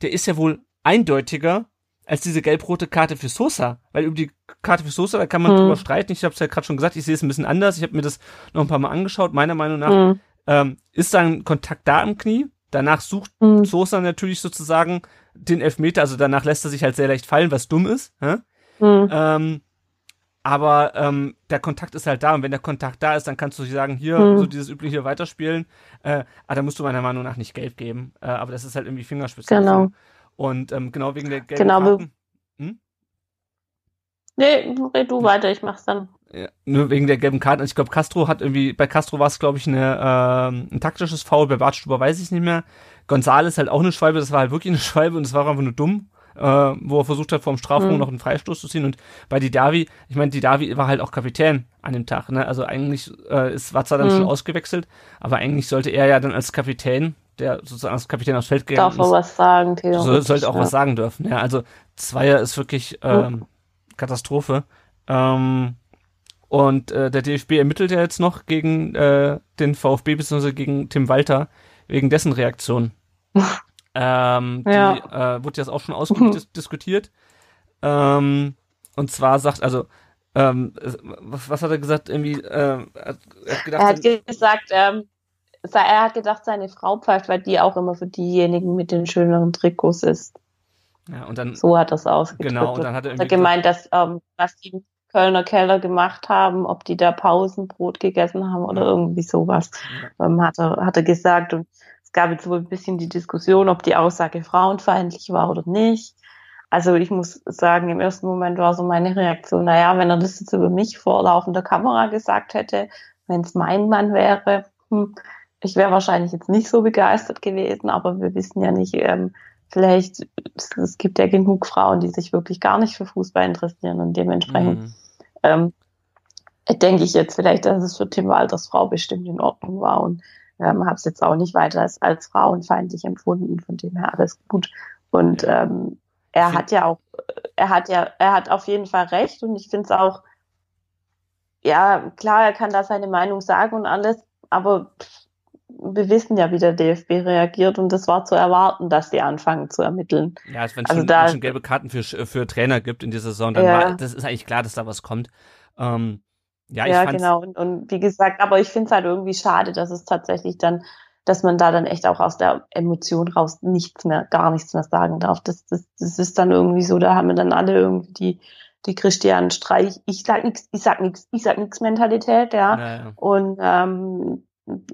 der ist ja wohl eindeutiger als diese gelb-rote Karte für Sosa. Weil über die Karte für Sosa, da kann man Mhm. drüber streiten. Ich habe es ja gerade schon gesagt, ich sehe es ein bisschen anders. Ich habe mir das noch ein paar Mal angeschaut. Meiner Meinung nach Hm. ähm, ist da ein Kontakt da im Knie. Danach sucht Hm. Sosa natürlich sozusagen den Elfmeter. Also danach lässt er sich halt sehr leicht fallen, was dumm ist. Hä? Hm. Ähm, aber ähm, der Kontakt ist halt da und wenn der Kontakt da ist, dann kannst du sagen, hier, Hm. so dieses übliche weiterspielen. Äh, aber da musst du meiner Meinung nach nicht gelb geben. Äh, aber das ist halt irgendwie Fingerspitze. Genau. Und ähm, genau wegen der gelben Genau, Karten. Nee, red du weiter, ich mach's dann. Ja, nur wegen der gelben Karten. Ich glaube, Castro hat irgendwie, bei Castro war es, glaube ich, eine, ähm, ein taktisches Foul, bei Bartstuber weiß ich nicht mehr. Gonzales halt auch eine Schwalbe, das war halt wirklich eine Schwalbe und es war einfach nur dumm, äh, wo er versucht hat, vom Strafraum Mhm. noch einen Freistoß zu ziehen. Und bei Didavi, ich meine, Didavi war halt auch Kapitän an dem Tag, ne? Also eigentlich äh, ist Watzer dann Mhm. schon ausgewechselt, aber eigentlich sollte er ja dann als Kapitän, der sozusagen als Kapitän aufs Feld gegangen Darf er ist, was sagen, Theo? so, sollte auch ja. was sagen dürfen. Ja, also Zweier ist wirklich ähm, Katastrophe. Ähm, und äh, der DFB ermittelt ja jetzt noch gegen äh, den VfB bzw. gegen Tim Walter wegen dessen Reaktion. (laughs) ähm, Ja. Die äh, wurde jetzt auch schon ausgiebig (laughs) dis diskutiert. Ähm, und zwar sagt, also, ähm, was, was hat er gesagt? Irgendwie, äh, er hat gedacht, Er hat gesagt, ähm, er hat gedacht, seine Frau pfeift, weil die auch immer für diejenigen mit den schöneren Trikots ist. ja, und dann, So hat er es ausgedrückt. genau, und dann hat er hat irgendwie gemeint, dass ähm, was die im Kölner Keller gemacht haben, ob die da Pausenbrot gegessen haben oder Ja. irgendwie sowas, ähm, hat, er, hat er gesagt. Und es gab jetzt wohl ein bisschen die Diskussion, ob die Aussage frauenfeindlich war oder nicht. Also ich muss sagen, im ersten Moment war so meine Reaktion, naja, wenn er das jetzt über mich vor laufender Kamera gesagt hätte, wenn es mein Mann wäre, hm, ich wäre wahrscheinlich jetzt nicht so begeistert gewesen, aber wir wissen ja nicht, ähm, vielleicht, es, es gibt ja genug Frauen, die sich wirklich gar nicht für Fußball interessieren und dementsprechend Mhm. ähm, denke ich jetzt vielleicht, dass es für Tim Walters Frau bestimmt in Ordnung war und ähm, habe es jetzt auch nicht weiter als, als frauenfeindlich empfunden, von dem her alles gut. Und ähm, er hat ja auch, er hat ja, er hat auf jeden Fall recht und ich finde es auch, ja, klar, er kann da seine Meinung sagen und alles, aber pff, wir wissen ja, wie der DFB reagiert und das war zu erwarten, dass die anfangen zu ermitteln. Ja, also wenn es Also schon, da- schon gelbe Karten für, für Trainer gibt in dieser Saison, dann Ja. war, das ist eigentlich klar, dass da was kommt. Ähm, ja, ich Ja, genau. Und, und wie gesagt, aber ich finde es halt irgendwie schade, dass es tatsächlich dann, dass man da dann echt auch aus der Emotion raus nichts mehr, gar nichts mehr sagen darf. Das, das, das ist dann irgendwie so, da haben wir dann alle irgendwie die, die Christian Streich, ich sag nix, ich sag nix, ich sag nix Mentalität, ja. Naja. Und ähm,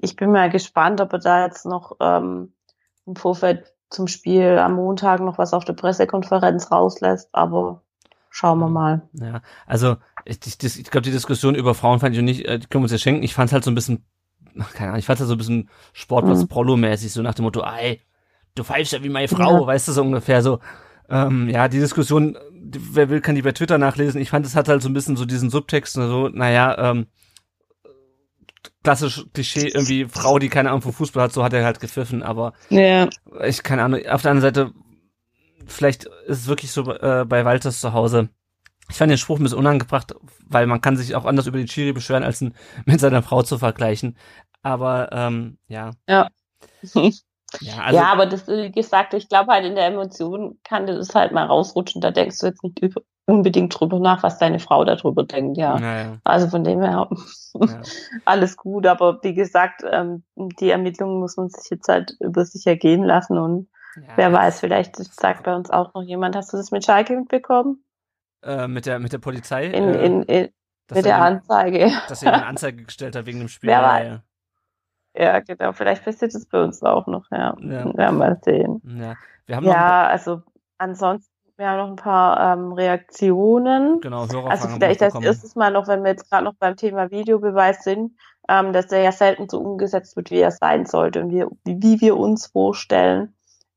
ich bin mal gespannt, ob er da jetzt noch ähm, im Vorfeld zum Spiel am Montag noch was auf der Pressekonferenz rauslässt, aber schauen wir mal. Ja, also ich, ich, ich glaube, die Diskussion über Frauen fand ich nicht, äh, die können wir uns ja schenken. Ich fand es halt so ein bisschen, keine Ahnung, ich fand es halt so ein bisschen Sportplatz Mhm. So nach dem Motto, ey, du pfeifst ja wie meine Frau, Ja. weißt du, so ungefähr so. Ähm, ja, die Diskussion, wer will, kann die bei Twitter nachlesen. Ich fand, es hat halt so ein bisschen so diesen Subtext, so, naja, ähm, klassisch Klischee, irgendwie Frau, die keine Ahnung vom Fußball hat, so hat er halt gepfiffen, aber Ja. ich keine Ahnung, auf der anderen Seite, vielleicht ist es wirklich so äh, bei Walters zu Hause. Ich fand den Spruch ein bisschen unangebracht, weil man kann sich auch anders über die Chiri beschweren, als ihn (laughs) mit seiner Frau zu vergleichen. Aber ähm, ja. Ja. (laughs) Ja, also, ja, aber das, wie gesagt, ich glaube halt in der Emotion kann das halt mal rausrutschen. Da denkst du jetzt nicht über, unbedingt drüber nach, was deine Frau darüber denkt, ja. naja, Also von dem her ja. (laughs) alles gut, aber wie gesagt, ähm, die Ermittlungen muss man sich jetzt halt über sich ergehen lassen und ja. wer weiß, vielleicht sagt bei uns auch noch jemand, hast du das mit Schalke mitbekommen? Äh, mit der mit der Polizei, In, äh, in, in, mit er der ihn- Anzeige. dass er eine (laughs) Anzeige gestellt hat wegen dem Spiel. Wer ja, weiß. ja. Genau, vielleicht passiert das bei uns auch noch, ja. Ja. Ja, mal sehen. ja. Wir Ja, also ansonsten, wir haben noch ein paar ähm, Reaktionen. genau Hörerfragen Also vielleicht bekommen. erstes mal noch, wenn wir jetzt gerade noch beim Thema Videobeweis sind, ähm, dass der ja selten so umgesetzt wird, wie er sein sollte und wir, wie wir uns vorstellen,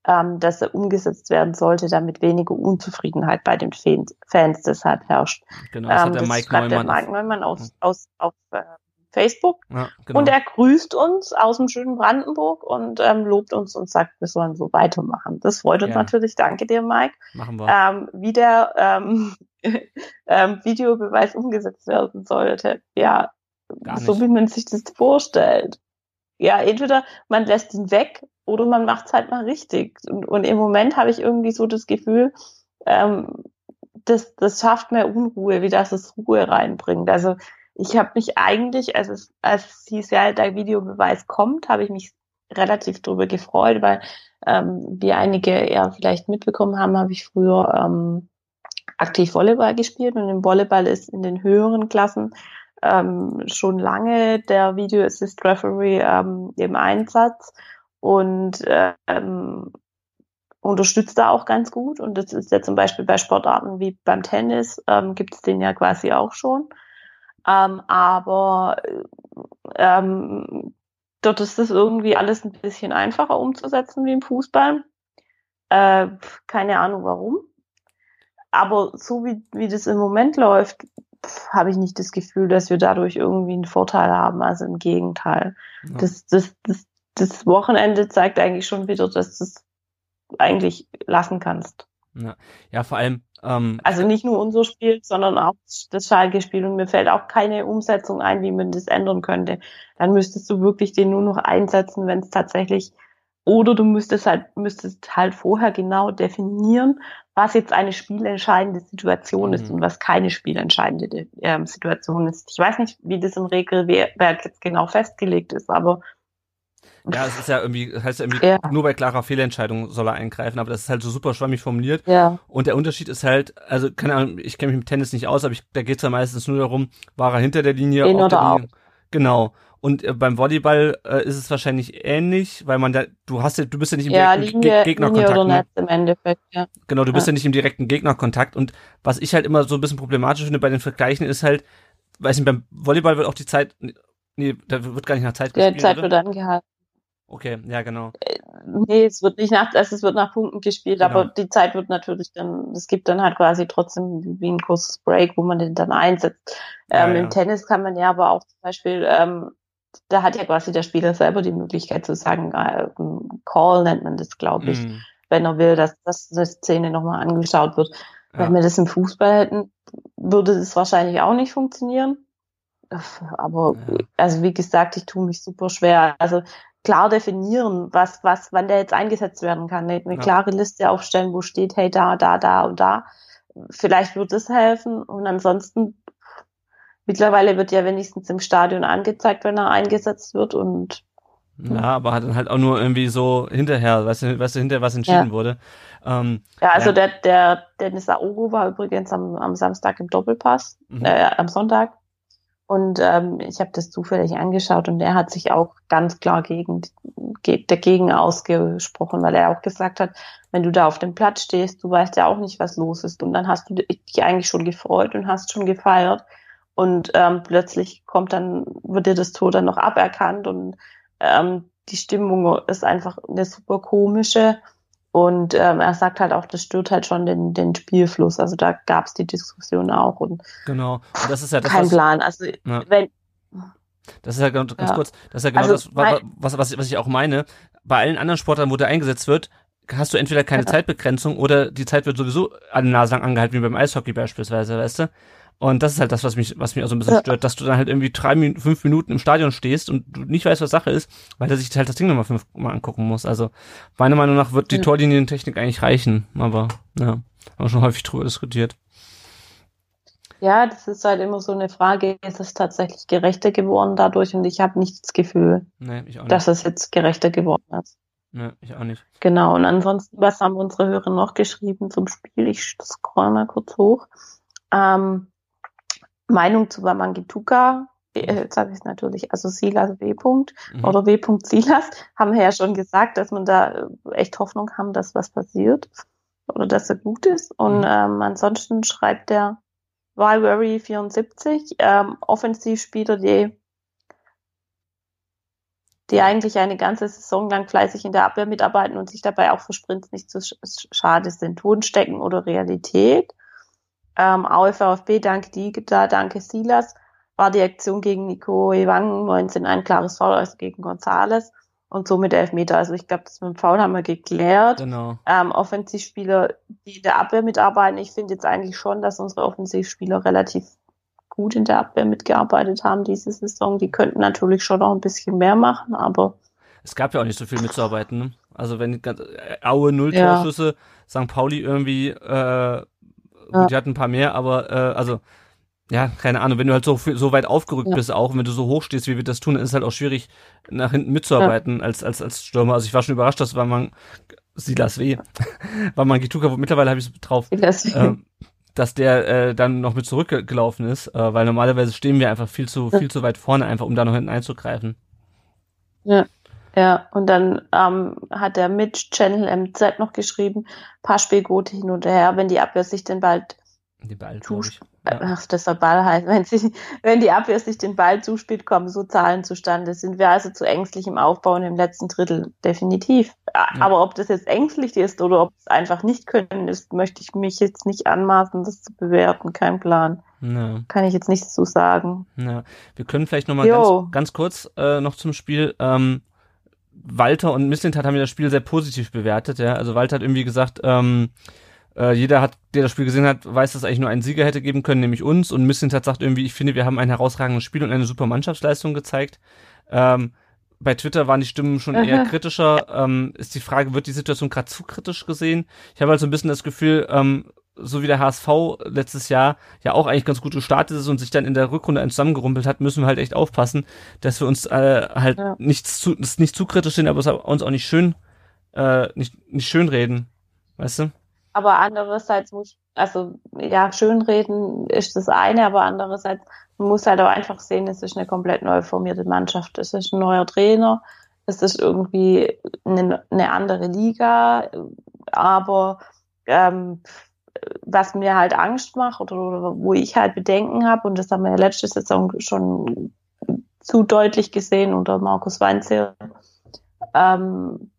ähm, dass er umgesetzt werden sollte, damit weniger Unzufriedenheit bei den Fans, Fans deshalb herrscht. Genau, das ähm, hat der das Mike Neumann. der Mike Neumann aus, aus, auf äh, Facebook ja, genau. und er grüßt uns aus dem schönen Brandenburg und ähm, lobt uns und sagt, wir sollen so weitermachen. Das freut uns Ja. natürlich. Danke dir, Mike Machen wir. ähm, wie der ähm, (laughs) ähm, Videobeweis umgesetzt werden sollte. Ja, so wie man sich das vorstellt. Ja, entweder man lässt ihn weg oder man macht es halt mal richtig. Und, und im Moment habe ich irgendwie so das Gefühl, ähm, das, das schafft mehr Unruhe, wie das es Ruhe reinbringt. Also ich habe mich eigentlich, als es, als es hieß, ja, der Videobeweis kommt, habe ich mich relativ drüber gefreut, weil ähm, wie einige ja vielleicht mitbekommen haben, habe ich früher ähm, aktiv Volleyball gespielt und im Volleyball ist in den höheren Klassen ähm, schon lange der Video Assist Referee ähm, im Einsatz und ähm, unterstützt da auch ganz gut. Und das ist ja zum Beispiel bei Sportarten wie beim Tennis, ähm, gibt es den ja quasi auch schon. Ähm, aber ähm, dort ist das irgendwie alles ein bisschen einfacher umzusetzen wie im Fußball. Äh, keine Ahnung warum. Aber so wie, wie das im Moment läuft, habe ich nicht das Gefühl, dass wir dadurch irgendwie einen Vorteil haben. Also im Gegenteil. Ja. Das, das, das, das Wochenende zeigt eigentlich schon wieder, dass du es eigentlich lassen kannst. Ja, vor allem, ähm, Also nicht nur unser Spiel, sondern auch das Schalke-Spiel. Und mir fällt auch keine Umsetzung ein, wie man das ändern könnte. Dann müsstest du wirklich den nur noch einsetzen, wenn es tatsächlich oder du müsstest halt, müsstest halt vorher genau definieren, was jetzt eine spielentscheidende Situation ist Mhm. und was keine spielentscheidende ähm, Situation ist. Ich weiß nicht, wie das im Regelwerk jetzt genau festgelegt ist, aber ja, es ist ja irgendwie, heißt ja irgendwie, Ja. nur bei klarer Fehlentscheidung soll er eingreifen, aber das ist halt so super schwammig formuliert. ja, Und der Unterschied ist halt, also keine Ahnung, ich kenne mich mit Tennis nicht aus, aber ich, da geht's ja meistens nur darum, war er hinter der Linie, In auf oder der Linie. Genau. Und äh, beim Volleyball äh, ist es wahrscheinlich ähnlich, weil man da, du hast ja, du bist ja nicht im ja, direkten Linie, Ge Linie Gegnerkontakt. oder Ne? Netz im Endeffekt, ja. Genau, du bist Ja. ja nicht im direkten Gegnerkontakt. Und was ich halt immer so ein bisschen problematisch finde bei den Vergleichen ist halt, weiß nicht, beim Volleyball wird auch die Zeit, nee, da wird gar nicht nach Zeit gespielt, Zeit oder? wird angehalten. Okay, ja, genau. Nee, es wird nicht nach, also es wird nach Punkten gespielt, Genau. aber die Zeit wird natürlich dann, es gibt dann halt quasi trotzdem wie ein kurzes Break, wo man den dann einsetzt. Ja, ähm, ja. Im Tennis kann man ja aber auch zum Beispiel, ähm, da hat ja quasi der Spieler selber die Möglichkeit zu sagen, äh, Call nennt man das, glaube ich, Mhm. wenn er will, dass, dass eine Szene nochmal angeschaut wird. Ja. Wenn wir das im Fußball hätten, würde das wahrscheinlich auch nicht funktionieren. Aber also wie gesagt, ich tue mich super schwer. Also klar definieren, was, was, wann der jetzt eingesetzt werden kann. Eine, eine Ja. klare Liste aufstellen, wo steht, hey, da, da, da und da. Vielleicht wird das helfen. Und ansonsten, mittlerweile wird ja wenigstens im Stadion angezeigt, wenn er eingesetzt wird. Und Ja, aber hat dann halt auch nur irgendwie so hinterher, weißt du, weißt du hinterher was entschieden Ja. wurde. Ähm, ja, also Ja. der, der Dennis Aogo war übrigens am, am Samstag im Doppelpass, Mhm. äh, am Sonntag. Und ähm, ich habe das zufällig angeschaut und er hat sich auch ganz klar gegen, dagegen ausgesprochen, weil er auch gesagt hat, wenn du da auf dem Platz stehst, du weißt ja auch nicht, was los ist. Und dann hast du dich eigentlich schon gefreut und hast schon gefeiert. Und ähm, plötzlich kommt dann, wird dir das Tor dann noch aberkannt und ähm, die Stimmung ist einfach eine super komische. Und ähm, er sagt halt auch, das stört halt schon den, den Spielfluss. Also da gab es die Diskussion auch. Und genau. Und das ist ja das, kein was, Plan. Also Ja. wenn Das ist ja ganz, ganz Ja. kurz, das ist ja genau Also, das, wa- wa- was, was, was ich auch meine. Bei allen anderen Sportlern, wo der eingesetzt wird, hast du entweder keine Ja. Zeitbegrenzung oder die Zeit wird sowieso eine Nase lang angehalten, wie beim Eishockey beispielsweise, weißt du? Und das ist halt das, was mich, was mich auch so ein bisschen Ja. stört, dass du dann halt irgendwie drei, fünf Minuten im Stadion stehst und du nicht weißt, was Sache ist, weil er sich halt das Ding nochmal fünfmal angucken muss. Also meiner Meinung nach wird die Ja. Torlinientechnik eigentlich reichen, aber ja, haben wir schon häufig drüber diskutiert. Ja, das ist halt immer so eine Frage, ist es tatsächlich gerechter geworden dadurch? Und ich habe nicht das Gefühl, Nee, nicht. dass es jetzt gerechter geworden ist. nee, ich auch nicht. Genau, und ansonsten, was haben unsere Hörer noch geschrieben zum Spiel? Ich scroll mal kurz hoch. Ähm, Meinung zu Wamangituka, äh, jetzt sage ich es natürlich, also Silas W. Punkt Mhm. oder W. Silas, haben wir ja schon gesagt, dass man da äh, echt Hoffnung haben, dass was passiert oder dass er gut ist. Und Mhm. ähm, ansonsten schreibt der Wyvery 74, ähm, Offensivspieler, die die eigentlich eine ganze Saison lang fleißig in der Abwehr mitarbeiten und sich dabei auch für Sprints nicht zu sch schade sind. Tonstecken oder Realität. Ähm, Aue VfB, danke Digita, danke Silas. War die Aktion gegen Nico Ewang 19 ein klares Foul, also gegen Gonzales und somit Elfmeter. Also ich glaube, das mit dem Foul haben wir geklärt. Genau. Ähm, Offensivspieler, die in der Abwehr mitarbeiten. Ich finde jetzt eigentlich schon, dass unsere Offensivspieler relativ gut in der Abwehr mitgearbeitet haben diese Saison. Die könnten natürlich schon noch ein bisschen mehr machen, aber Es gab ja auch nicht so viel mitzuarbeiten. Ne? Also wenn ganz, äh, Aue null Ja. Torschüsse, St. Pauli irgendwie, äh, gut, die hatten ein paar mehr, aber äh, also ja, keine Ahnung, wenn du halt so, so weit aufgerückt Ja. bist auch, und wenn du so hoch stehst, wie wir das tun, dann ist es halt auch schwierig, nach hinten mitzuarbeiten als, als, als Stürmer. Also ich war schon überrascht, dass man Silas W. (laughs) war man Gituka, mittlerweile habe ich es drauf, ähm, dass der äh, dann noch mit zurückgelaufen ist, äh, weil normalerweise stehen wir einfach viel zu, viel zu weit vorne, einfach um da noch hinten einzugreifen. Ja, ja. Und dann ähm, hat der Mitch Channel MZ noch geschrieben, paar Spielgute hin und her, wenn die Abwehr sich den Ball, Den Ball, ich. äh, Ja. ach, das soll Ball heißen, (laughs) wenn sie, wenn die Abwehr sich den Ball zuspielt, kommen so Zahlen zustande. Sind wir also zu ängstlich im Aufbau und im letzten Drittel? Definitiv. Ja. Aber ob das jetzt ängstlich ist oder ob es einfach nicht können ist, möchte ich mich jetzt nicht anmaßen, das zu bewerten. Kein Plan. Ja. Kann ich jetzt nichts zu sagen. Ja, wir können vielleicht noch mal Jo. ganz, ganz kurz äh, noch zum Spiel. Ähm, Walter und Misslintat haben ja das Spiel sehr positiv bewertet. Ja, also Walter hat irgendwie gesagt, ähm, äh, jeder hat, der das Spiel gesehen hat, weiß, dass es eigentlich nur einen Sieger hätte geben können, nämlich uns. Und Misslintat sagt irgendwie, ich finde, wir haben ein herausragendes Spiel und eine super Mannschaftsleistung gezeigt. Ähm, bei Twitter waren die Stimmen schon eher kritischer. Ähm, ist die Frage, wird die Situation gerade zu kritisch gesehen? Ich habe halt so ein bisschen das Gefühl, ähm, so wie der HSV letztes Jahr ja auch eigentlich ganz gut gestartet ist und sich dann in der Rückrunde einen zusammengerumpelt hat, müssen wir halt echt aufpassen, dass wir uns äh, halt Ja. nichts zu, nicht zu kritisch sind, aber es uns auch nicht schön, äh, nicht, nicht schön reden. Weißt du? Aber andererseits muss, also ja, schönreden ist das eine, aber andererseits man muss halt auch einfach sehen, es ist eine komplett neu formierte Mannschaft. Es ist ein neuer Trainer, es ist irgendwie eine, eine andere Liga, aber ähm, was mir halt Angst macht oder, oder wo ich halt Bedenken habe, und das haben wir ja letzte Saison schon zu deutlich gesehen unter Markus Weinzierl, ähm,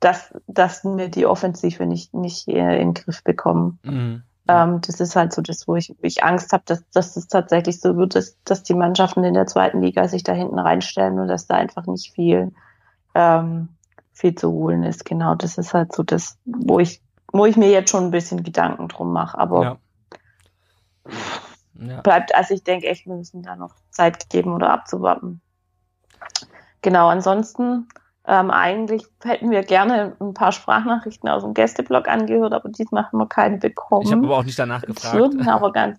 dass, dass wir die Offensive nicht, nicht äh, in den Griff bekommen. Mhm. Ähm, das ist halt so das, wo ich, wo ich Angst habe, dass, dass es tatsächlich so wird, dass, dass die Mannschaften in der zweiten Liga sich da hinten reinstellen und dass da einfach nicht viel, ähm, viel zu holen ist. Genau, das ist halt so das, wo ich, wo ich mir jetzt schon ein bisschen Gedanken drum mache. Aber Ja. Ja. bleibt, also ich denke echt, wir müssen da noch Zeit geben oder abzuwarten. Genau, ansonsten ähm, eigentlich hätten wir gerne ein paar Sprachnachrichten aus dem Gästeblog angehört, aber diesmal haben wir keine bekommen. Ich habe aber auch nicht danach Das gefragt. würden aber ganz,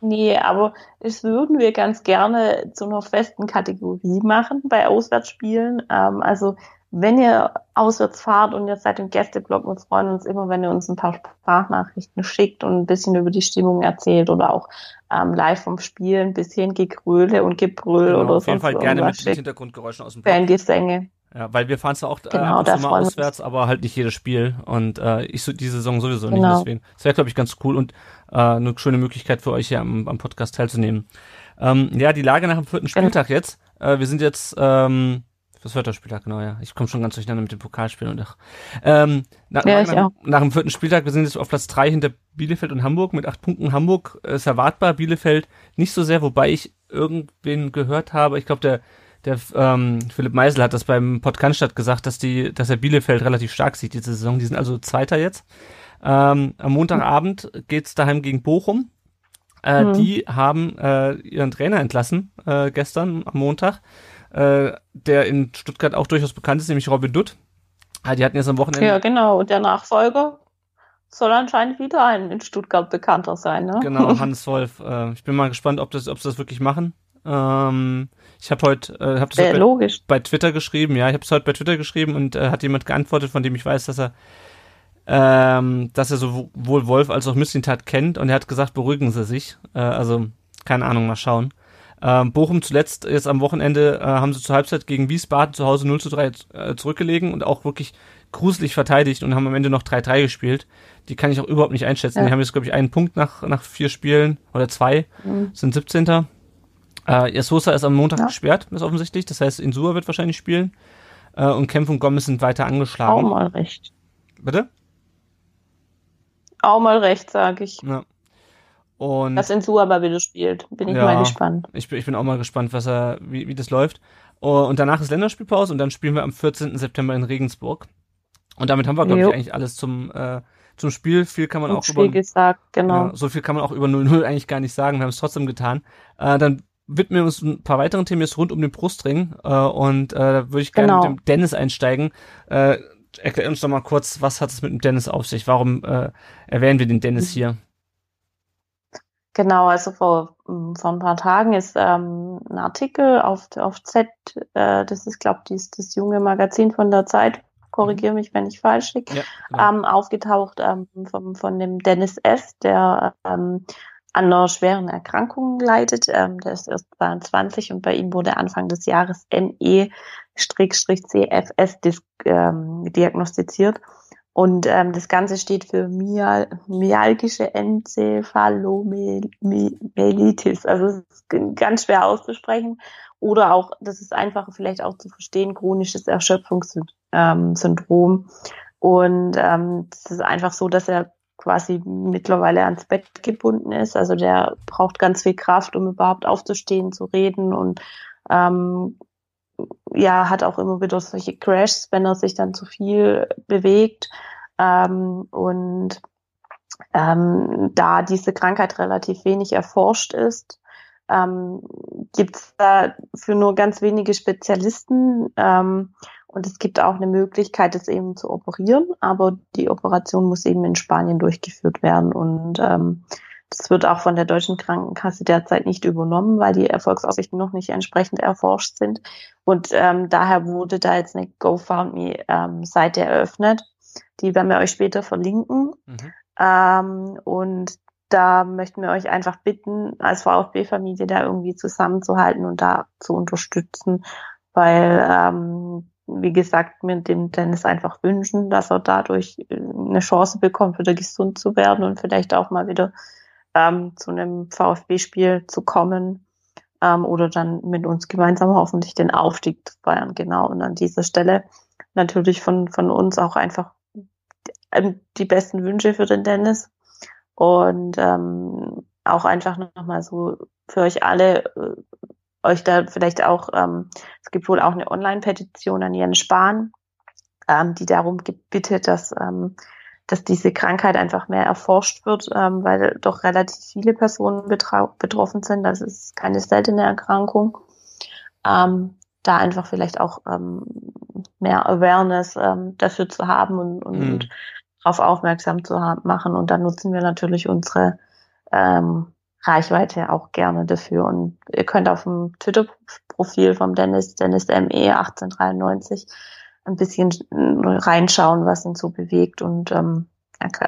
nee, aber das würden wir ganz gerne zu einer festen Kategorie machen bei Auswärtsspielen. Ähm, also wenn ihr auswärts fahrt und ihr seid im Gästeblock, wir freuen uns immer, wenn ihr uns ein paar Sprachnachrichten schickt und ein bisschen über die Stimmung erzählt oder auch ähm, live vom Spiel ein bisschen Gegröle und Gebrüll Genau, oder auf jeden Fall gerne mit, schickt. Hintergrundgeräuschen aus dem Block. Fangesänge. Ja, weil wir fahren zwar auch äh, Genau, wir uns. auswärts, aber halt nicht jedes Spiel. Und äh, ich so diese Saison sowieso Genau. nicht. Deswegen. Das wäre, glaube ich, ganz cool und äh, eine schöne Möglichkeit für euch hier am, am Podcast teilzunehmen. Ähm, ja, die Lage nach dem vierten Genau. Spieltag jetzt. Äh, wir sind jetzt ähm, das vierter Spieltag, genau, ja. Ich komme schon ganz durcheinander mit dem Pokalspielen und ach. Ähm, nach, Ja, nach, ich auch. nach dem vierten Spieltag, wir sind jetzt auf Platz drei hinter Bielefeld und Hamburg mit acht Punkten. Hamburg ist erwartbar, Bielefeld nicht so sehr, wobei ich irgendwen gehört habe, ich glaube, der der ähm, Philipp Meisel hat das beim Podcast gesagt, dass die, dass er Bielefeld relativ stark sieht diese Saison. Die sind also Zweiter jetzt. Ähm, am Montagabend geht's daheim gegen Bochum. Äh, Mhm. Die haben äh, ihren Trainer entlassen äh, gestern am Montag, äh, der in Stuttgart auch durchaus bekannt ist, nämlich Robin Dutt. Ah, die hatten jetzt am Wochenende Ja, genau. Und der Nachfolger soll anscheinend wieder ein in Stuttgart bekannter sein, ne? Genau, (laughs) Hannes Wolf. Äh, ich bin mal gespannt, ob das, ob sie das wirklich machen. Ähm, ich habe heute, äh, hab das heute bei, bei Twitter geschrieben. Ja, ich habe es heute bei Twitter geschrieben und äh, hat jemand geantwortet, von dem ich weiß, dass er, ähm, dass er sowohl Wolf als auch Mislintat kennt und er hat gesagt, beruhigen Sie sich. Äh, also keine Ahnung, mal schauen. Ähm, Bochum zuletzt jetzt am Wochenende äh, haben sie zur Halbzeit gegen Wiesbaden zu Hause 0 zu 3 äh, zurückgelegen und auch wirklich gruselig verteidigt und haben am Ende noch 3-3 gespielt. Die kann ich auch überhaupt nicht einschätzen. Ja. Die haben jetzt, glaube ich, einen Punkt nach, nach vier Spielen oder zwei, Mhm. sind 17. Äh, Sosa ist am Montag Ja. gesperrt, ist offensichtlich. Das heißt, Insua wird wahrscheinlich spielen. Äh, und Kempf und Gomez sind weiter Auch angeschlagen. mal recht. Bitte? Auch mal recht, sage ich. Ja. Und Dass Insu aber wieder spielt. Bin ich Ja. mal gespannt. Ich bin, ich bin auch mal gespannt, was er, wie, wie das läuft. Oh, Und danach ist Länderspielpause und dann spielen wir am 14. September in Regensburg. Und damit haben wir, glaube ich, eigentlich alles zum, äh, zum Spiel. Viel kann man Und auch Spiel über, gesagt, genau. ja, so viel kann man auch über 0-0 eigentlich gar nicht sagen. Wir haben es trotzdem getan. Äh, dann widmen wir uns ein paar weiteren Themen jetzt rund um den Brustring. Äh, und äh, da würde ich gerne Genau. mit dem Dennis einsteigen. Äh, erklär uns doch mal kurz, was hat es mit dem Dennis auf sich? Warum äh, erwähnen wir den Dennis hier? Genau, also vor, m, vor ein paar Tagen ist ähm, ein Artikel auf, auf Z, äh, das ist, glaube ich, das junge Magazin von der Zeit, korrigiere mich, wenn ich falsch liege, Ja, genau. ähm, aufgetaucht ähm, vom, von dem Dennis S., der ähm, an einer schweren Erkrankung leidet. Ähm, der ist erst 22 und bei ihm wurde Anfang des Jahres ME-CFS ähm, diagnostiziert. Und ähm, das Ganze steht für myal myalgische Enzephalomyelitis. Also ganz schwer auszusprechen. Oder auch, das ist einfacher vielleicht auch zu verstehen, chronisches Erschöpfungssyndrom. Und ähm, es ist einfach so, dass er quasi mittlerweile ans Bett gebunden ist. Also der braucht ganz viel Kraft, um überhaupt aufzustehen, zu reden und ähm, ja, hat auch immer wieder solche Crashs, wenn er sich dann zu viel bewegt. Ähm, und ähm, da diese Krankheit relativ wenig erforscht ist, ähm, gibt es da für nur ganz wenige Spezialisten. Ähm, und es gibt auch eine Möglichkeit, es eben zu operieren, aber die Operation muss eben in Spanien durchgeführt werden. Und ähm, das wird auch von der deutschen Krankenkasse derzeit nicht übernommen, weil die Erfolgsaussichten noch nicht entsprechend erforscht sind. Und ähm, daher wurde da jetzt eine GoFundMe-Seite eröffnet. Die werden wir euch später verlinken. Mhm. Ähm, und da möchten wir euch einfach bitten, als VfB-Familie da irgendwie zusammenzuhalten und da zu unterstützen, weil, ähm, wie gesagt, wir dem Dennis einfach wünschen, dass er dadurch äh, eine Chance bekommt, wieder gesund zu werden und vielleicht auch mal wieder ähm, zu einem VfB-Spiel zu kommen ähm, oder dann mit uns gemeinsam hoffentlich den Aufstieg zu feiern. Genau. Und an dieser Stelle natürlich von, von uns auch einfach ähm, die besten Wünsche für den Dennis und ähm, auch einfach nochmal so für euch alle, äh, euch da vielleicht auch, ähm, es gibt wohl auch eine Online-Petition an Jens Spahn, ähm, die darum bittet, dass, ähm, dass diese Krankheit einfach mehr erforscht wird, ähm, weil doch relativ viele Personen betroffen sind. Das ist keine seltene Erkrankung. Ähm, da einfach vielleicht auch ähm, mehr Awareness ähm, dafür zu haben und, und Mhm. darauf aufmerksam zu haben, machen. Und dann nutzen wir natürlich unsere ähm, Reichweite auch gerne dafür. Und ihr könnt auf dem Twitter-Profil vom Dennis, Dennis ME 1893, ein bisschen reinschauen, was ihn so bewegt und ähm,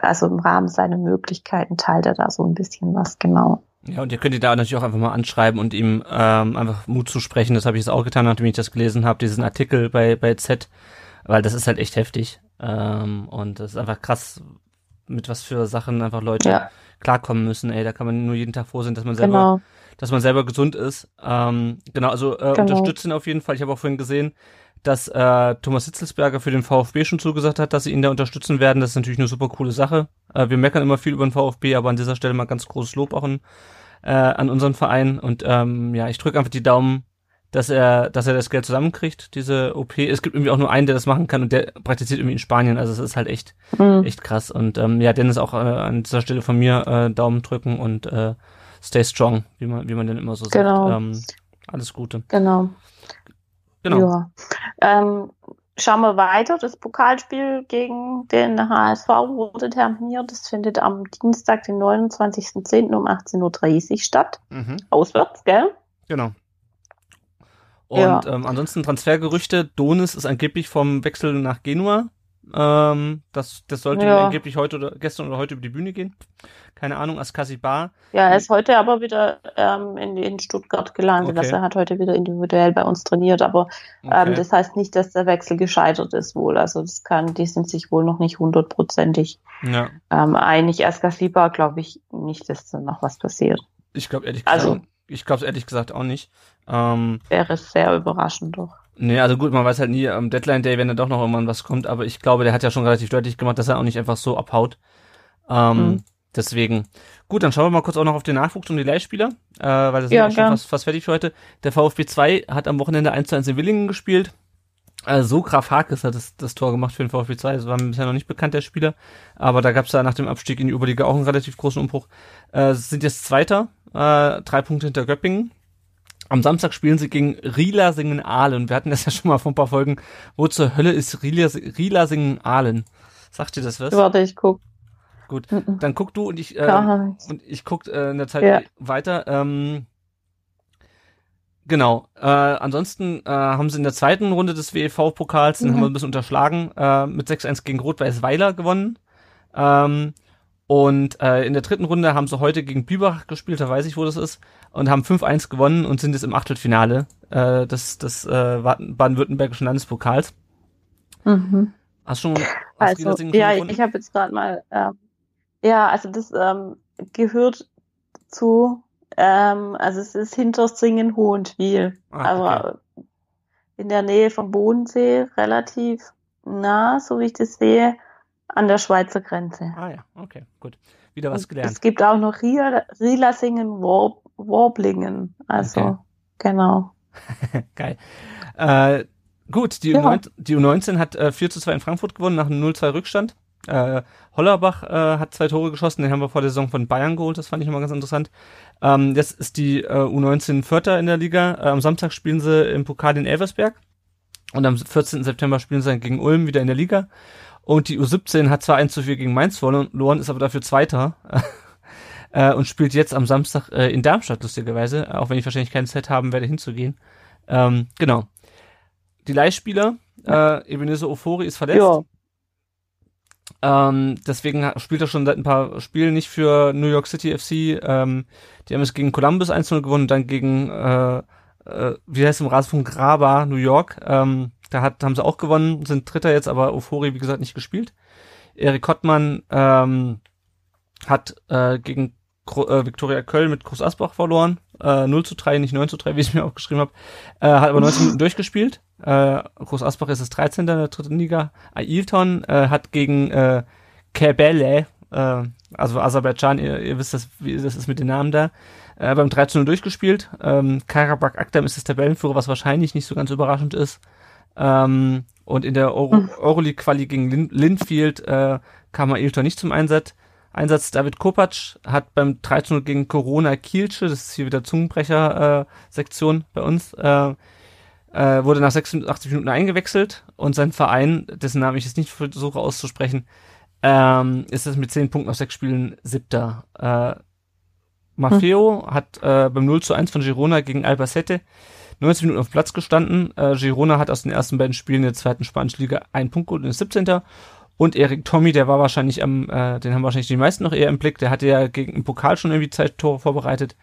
also im Rahmen seiner Möglichkeiten teilt er da so ein bisschen was, genau. Ja, und ihr könnt ihn da natürlich auch einfach mal anschreiben und ihm ähm, einfach Mut zu sprechen. Das habe ich jetzt auch getan, nachdem ich das gelesen habe, diesen Artikel bei, bei Z, weil das ist halt echt heftig. Ähm, und das ist einfach krass, mit was für Sachen einfach Leute ja. klarkommen müssen. Ey, da kann man nur jeden Tag froh sein, dass man selber, genau. dass man selber gesund ist. Ähm, genau, also äh, genau. unterstützen auf jeden Fall. Ich habe auch vorhin gesehen, dass äh, Thomas Hitzelsberger für den VfB schon zugesagt hat, dass sie ihn da unterstützen werden. Das ist natürlich eine super coole Sache. Äh, wir meckern immer viel über den VfB, aber an dieser Stelle mal ganz großes Lob auch an, äh, an unseren Verein. Und ähm, ja, ich drücke einfach die Daumen, dass er, dass er das Geld zusammenkriegt, diese OP. Es gibt irgendwie auch nur einen, der das machen kann und der praktiziert irgendwie in Spanien. Also es ist halt echt, mhm. echt krass. Und ähm, ja, Dennis auch äh, an dieser Stelle von mir äh, Daumen drücken und äh, stay strong, wie man, wie man denn immer so genau. sagt. Ähm, alles Gute. Genau. Genau. Ja. Ähm, schauen wir weiter. Das Pokalspiel gegen den HSV wurde terminiert. Das findet am Dienstag, den 29.10. um 18.30 Uhr statt. Mhm. Auswärts, gell? Genau. Und ja. ähm, ansonsten Transfergerüchte. Donis ist angeblich vom Wechsel nach Genua. Ähm, das, das sollte ja. angeblich heute oder gestern oder heute über die Bühne gehen. Keine Ahnung, Askasi Bar. Ja, er ist heute aber wieder ähm, in, in Stuttgart gelandet. Okay. Also er hat heute wieder individuell bei uns trainiert, aber ähm, okay. das heißt nicht, dass der Wechsel gescheitert ist wohl. Also das kann, die sind sich wohl noch nicht hundertprozentig ja. ähm, einig. Askasi Bar glaube ich nicht, dass da noch was passiert. Ich glaube ehrlich gesagt, also, ich glaube es ehrlich gesagt auch nicht. Ähm, wäre sehr überraschend doch. Nee, also gut, man weiß halt nie am Deadline Day, wenn da doch noch irgendwann was kommt, aber ich glaube, der hat ja schon relativ deutlich gemacht, dass er auch nicht einfach so abhaut. Ähm, mhm. Deswegen. Gut, dann schauen wir mal kurz auch noch auf den Nachwuchs und die Leihspieler, äh, weil das ja, ist schon fast, fast fertig für heute. Der VfB 2 hat am Wochenende 1 zu 1 in Willingen gespielt. Also so Graf Harkes hat das, das Tor gemacht für den VfB 2. Das war mir bisher noch nicht bekannt, der Spieler. Aber da gab es ja nach dem Abstieg in die Oberliga auch einen relativ großen Umbruch. Äh, sind jetzt Zweiter, äh, drei Punkte hinter Göppingen. Am Samstag spielen sie gegen Rila Singen Aalen. Wir hatten das ja schon mal vor ein paar Folgen. Wo zur Hölle ist Rila, Rila Singen Aalen? Sagt dir das was? Warte, ich guck. Gut, dann guck du und ich äh, und ich guck äh, in der Zeit ja. weiter. Ähm, genau. Äh, ansonsten äh, haben sie in der zweiten Runde des WEV-Pokals, den mhm. haben wir ein bisschen unterschlagen, äh, mit 6-1 gegen Rot-Weiß-Weiler gewonnen. Ähm, und äh, in der dritten Runde haben sie heute gegen Biberach gespielt, da weiß ich, wo das ist, und haben 5-1 gewonnen und sind jetzt im Achtelfinale äh, des, des äh, baden-württembergischen Landespokals. Mhm. Hast du schon (laughs) also, ja, ich habe jetzt gerade mal, äh, ja, also das ähm, gehört zu, ähm, also es ist hinter Singen Hohentwiel, ah, also okay. in der Nähe vom Bodensee, relativ nah, so wie ich das sehe. An der Schweizer Grenze. Ah ja, okay, gut. Wieder was gelernt. es gibt auch noch Rielasingen, Warb, Warblingen. Also, okay. genau. (laughs) Geil. Äh, gut, die, ja. U19, die U19 hat äh, 4 zu 2 in Frankfurt gewonnen nach einem 0-2 Rückstand. Äh, Hollerbach äh, hat zwei Tore geschossen, den haben wir vor der Saison von Bayern geholt, das fand ich immer ganz interessant. Ähm, jetzt ist die äh, U19 Vierter in der Liga. Äh, am Samstag spielen sie im Pokal in Elversberg und am 14. September spielen sie dann gegen Ulm wieder in der Liga. Und die U17 hat zwar 1 zu 4 gegen Mainz verloren, ist aber dafür Zweiter. (laughs) äh, und spielt jetzt am Samstag äh, in Darmstadt, lustigerweise, auch wenn ich wahrscheinlich keine Zeit haben werde, hinzugehen. Ähm, genau. Die Leihspieler, äh, Ebenezer Ofori ist verletzt. Ja. Ähm, deswegen spielt er schon seit ein paar Spielen nicht für New York City FC. Ähm, die haben es gegen Columbus 1-0 gewonnen dann gegen, äh, äh, wie heißt es im Rasenfunk, Graba, New York. Ähm, da hat, haben sie auch gewonnen, sind Dritter jetzt, aber Euphorie, wie gesagt, nicht gespielt. Erik Kottmann ähm, hat äh, gegen äh, Viktoria Köln mit Groß Asbach verloren. Äh, 0 zu 3, nicht 9 zu 3, wie ich mir aufgeschrieben habe. Äh, hat aber 19 Minuten durchgespielt. Äh, Groß Asbach ist das 13. in der dritten Liga. Ailton äh, hat gegen äh, Kebele, äh, also Aserbaidschan, ihr, ihr wisst das, wie das ist mit den Namen da, äh, beim 13 durchgespielt. Ähm, Karabakh Akdam ist das Tabellenführer, was wahrscheinlich nicht so ganz überraschend ist. Ähm, und in der Euro hm. Euroleague-Quali gegen Lin Linfield äh, kam Ailton nicht zum Einsatz. Einsatz David Kopacz hat beim 13 gegen Corona Kielce, das ist hier wieder Zungenbrecher-Sektion äh, bei uns, äh, äh, wurde nach 86 Minuten eingewechselt und sein Verein, dessen Namen ich jetzt nicht versuche auszusprechen, ähm, ist es mit 10 Punkten aus sechs Spielen siebter. Äh, Maffeo hm. hat äh, beim 0 zu 1 von Girona gegen Albacete 90 Minuten auf Platz gestanden. Äh, Girona hat aus den ersten beiden Spielen der zweiten spanischen Liga einen Punkt geholt und ist 17. Und Erik Tommy, der war wahrscheinlich am, äh, den haben wahrscheinlich die meisten noch eher im Blick. Der hatte ja gegen den Pokal schon irgendwie zwei Tore vorbereitet.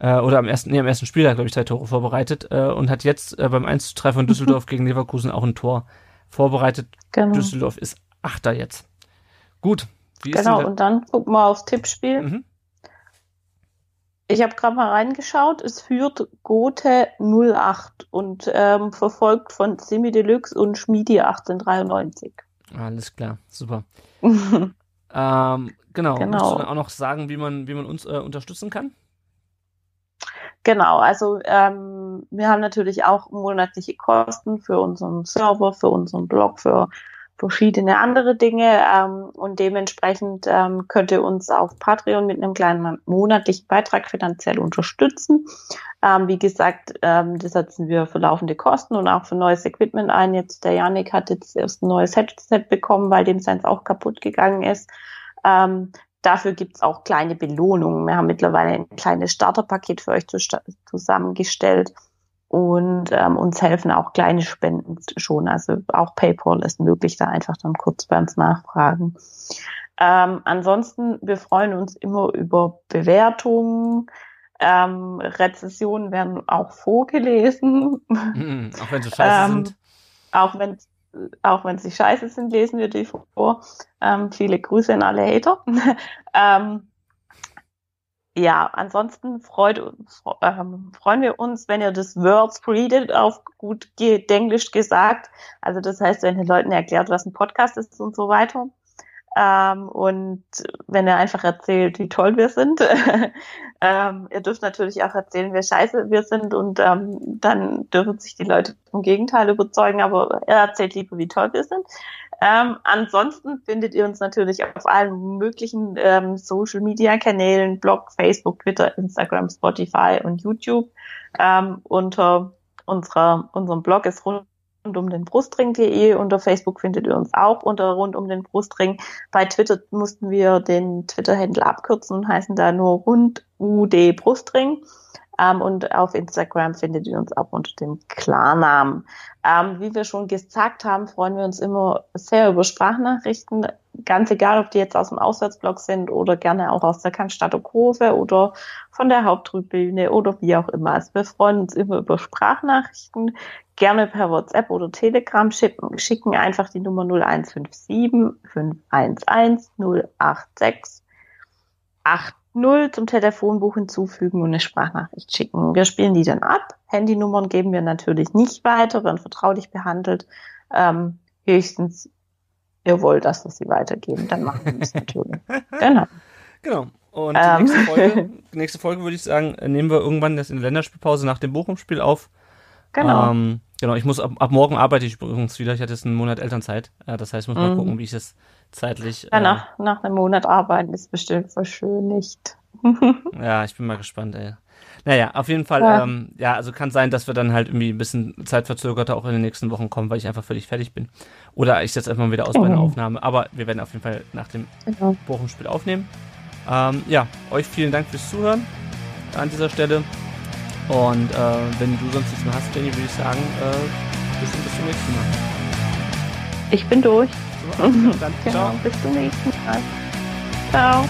Äh, oder am ersten, nee, am ersten Spiel hat, glaube ich, zwei Tore vorbereitet. Äh, und hat jetzt äh, beim 1 zu 3 von Düsseldorf (laughs) gegen Leverkusen auch ein Tor vorbereitet. Genau. Düsseldorf ist Achter jetzt. Gut. Genau, und dann gucken wir aufs Tippspiel. mhm. Ich habe gerade mal reingeschaut, es führt Gothe 08 und ähm, verfolgt von Semi Deluxe und Schmiedi 1893. Alles klar, super. (laughs) Ähm, genau. Genau. Auch noch sagen, wie man, wie man uns äh, unterstützen kann? Genau, also ähm, wir haben natürlich auch monatliche Kosten für unseren Server, für unseren Blog, für verschiedene andere Dinge ähm, und dementsprechend ähm, könnt ihr uns auf Patreon mit einem kleinen monatlichen Beitrag finanziell unterstützen. Ähm, wie gesagt, ähm, das setzen wir für laufende Kosten und auch für neues Equipment ein. Jetzt der Janik hat jetzt erst ein neues Headset bekommen, weil dem seins auch kaputt gegangen ist. Ähm, dafür gibt's auch kleine Belohnungen. Wir haben mittlerweile ein kleines Starterpaket für euch zusammengestellt und ähm, uns helfen auch kleine Spenden schon. Also auch PayPal ist möglich, da einfach dann kurz bei uns nachfragen. Ähm, ansonsten, wir freuen uns immer über Bewertungen. Ähm, Rezessionen werden auch vorgelesen. Mhm, auch wenn sie scheiße Ähm, sind. Auch wenn auch wenn sie scheiße sind, lesen wir die vor. Ähm, viele Grüße an alle Hater. (laughs) ja, ansonsten freut, ähm, freuen wir uns, wenn ihr das Words readet, auf gut Englisch gesagt. Also das heißt, wenn ihr Leuten erklärt, was ein Podcast ist und so weiter. Ähm, und wenn ihr einfach erzählt, wie toll wir sind. (laughs) ähm, ihr dürft natürlich auch erzählen, wie scheiße wir sind und ähm, dann dürfen sich die Leute vom Gegenteil überzeugen, aber er erzählt lieber, wie toll wir sind. Ähm, ansonsten findet ihr uns natürlich auf allen möglichen ähm, Social-Media-Kanälen, Blog, Facebook, Twitter, Instagram, Spotify und YouTube. Ähm, unter unserer, unserem Blog ist rund um den Brustring.de. Unter Facebook findet ihr uns auch unter rund um den Brustring. Bei Twitter mussten wir den Twitter-Handle abkürzen und heißen da nur rund UD Brustring. Ähm, und auf Instagram findet ihr uns auch unter dem Klarnamen. Ähm, wie wir schon gesagt haben, freuen wir uns immer sehr über Sprachnachrichten. Ganz egal, ob die jetzt aus dem Auswärtsblock sind oder gerne auch aus der Cannstatter Kurve oder von der Haupttribüne oder wie auch immer. Also wir freuen uns immer über Sprachnachrichten. Gerne per WhatsApp oder Telegram schicken, schicken einfach die Nummer 0157 511 086 80 zum Telefonbuch hinzufügen und eine Sprachnachricht schicken. Wir spielen die dann ab. Handynummern geben wir natürlich nicht weiter, werden vertraulich behandelt. Ähm, höchstens, ihr wollt, dass wir sie weitergeben, dann machen wir das natürlich. (laughs) Genau. Genau. Und die Ähm. nächste Folge, (laughs) die nächste Folge würde ich sagen, nehmen wir irgendwann das in der Länderspielpause nach dem Bochum-Spiel auf. Genau. Ähm, genau, ich muss ab, ab morgen arbeite ich übrigens wieder. Ich hatte jetzt einen Monat Elternzeit. Äh, das heißt, ich muss mal Mhm. gucken, wie ich das zeitlich. ja, Äh, nach, nach einem Monat arbeiten ist bestimmt verschönigt. (laughs) ja, ich bin mal gespannt, ey. Naja, auf jeden Fall, Ja. ähm, ja, also kann sein, dass wir dann halt irgendwie ein bisschen zeitverzögerter auch in den nächsten Wochen kommen, weil ich einfach völlig fertig bin. Oder ich setze einfach mal wieder aus bei einer Mhm. Aufnahme. Aber wir werden auf jeden Fall nach dem Genau. Bochum-Spiel aufnehmen. Ähm, ja, euch vielen Dank fürs Zuhören an dieser Stelle. Und äh, wenn du sonst nichts mehr hast, Jenny, würde ich sagen, äh, bis zum nächsten Mal. Ich bin durch. (laughs) Dann, Genau, ciao. bis zum nächsten Mal. Ciao.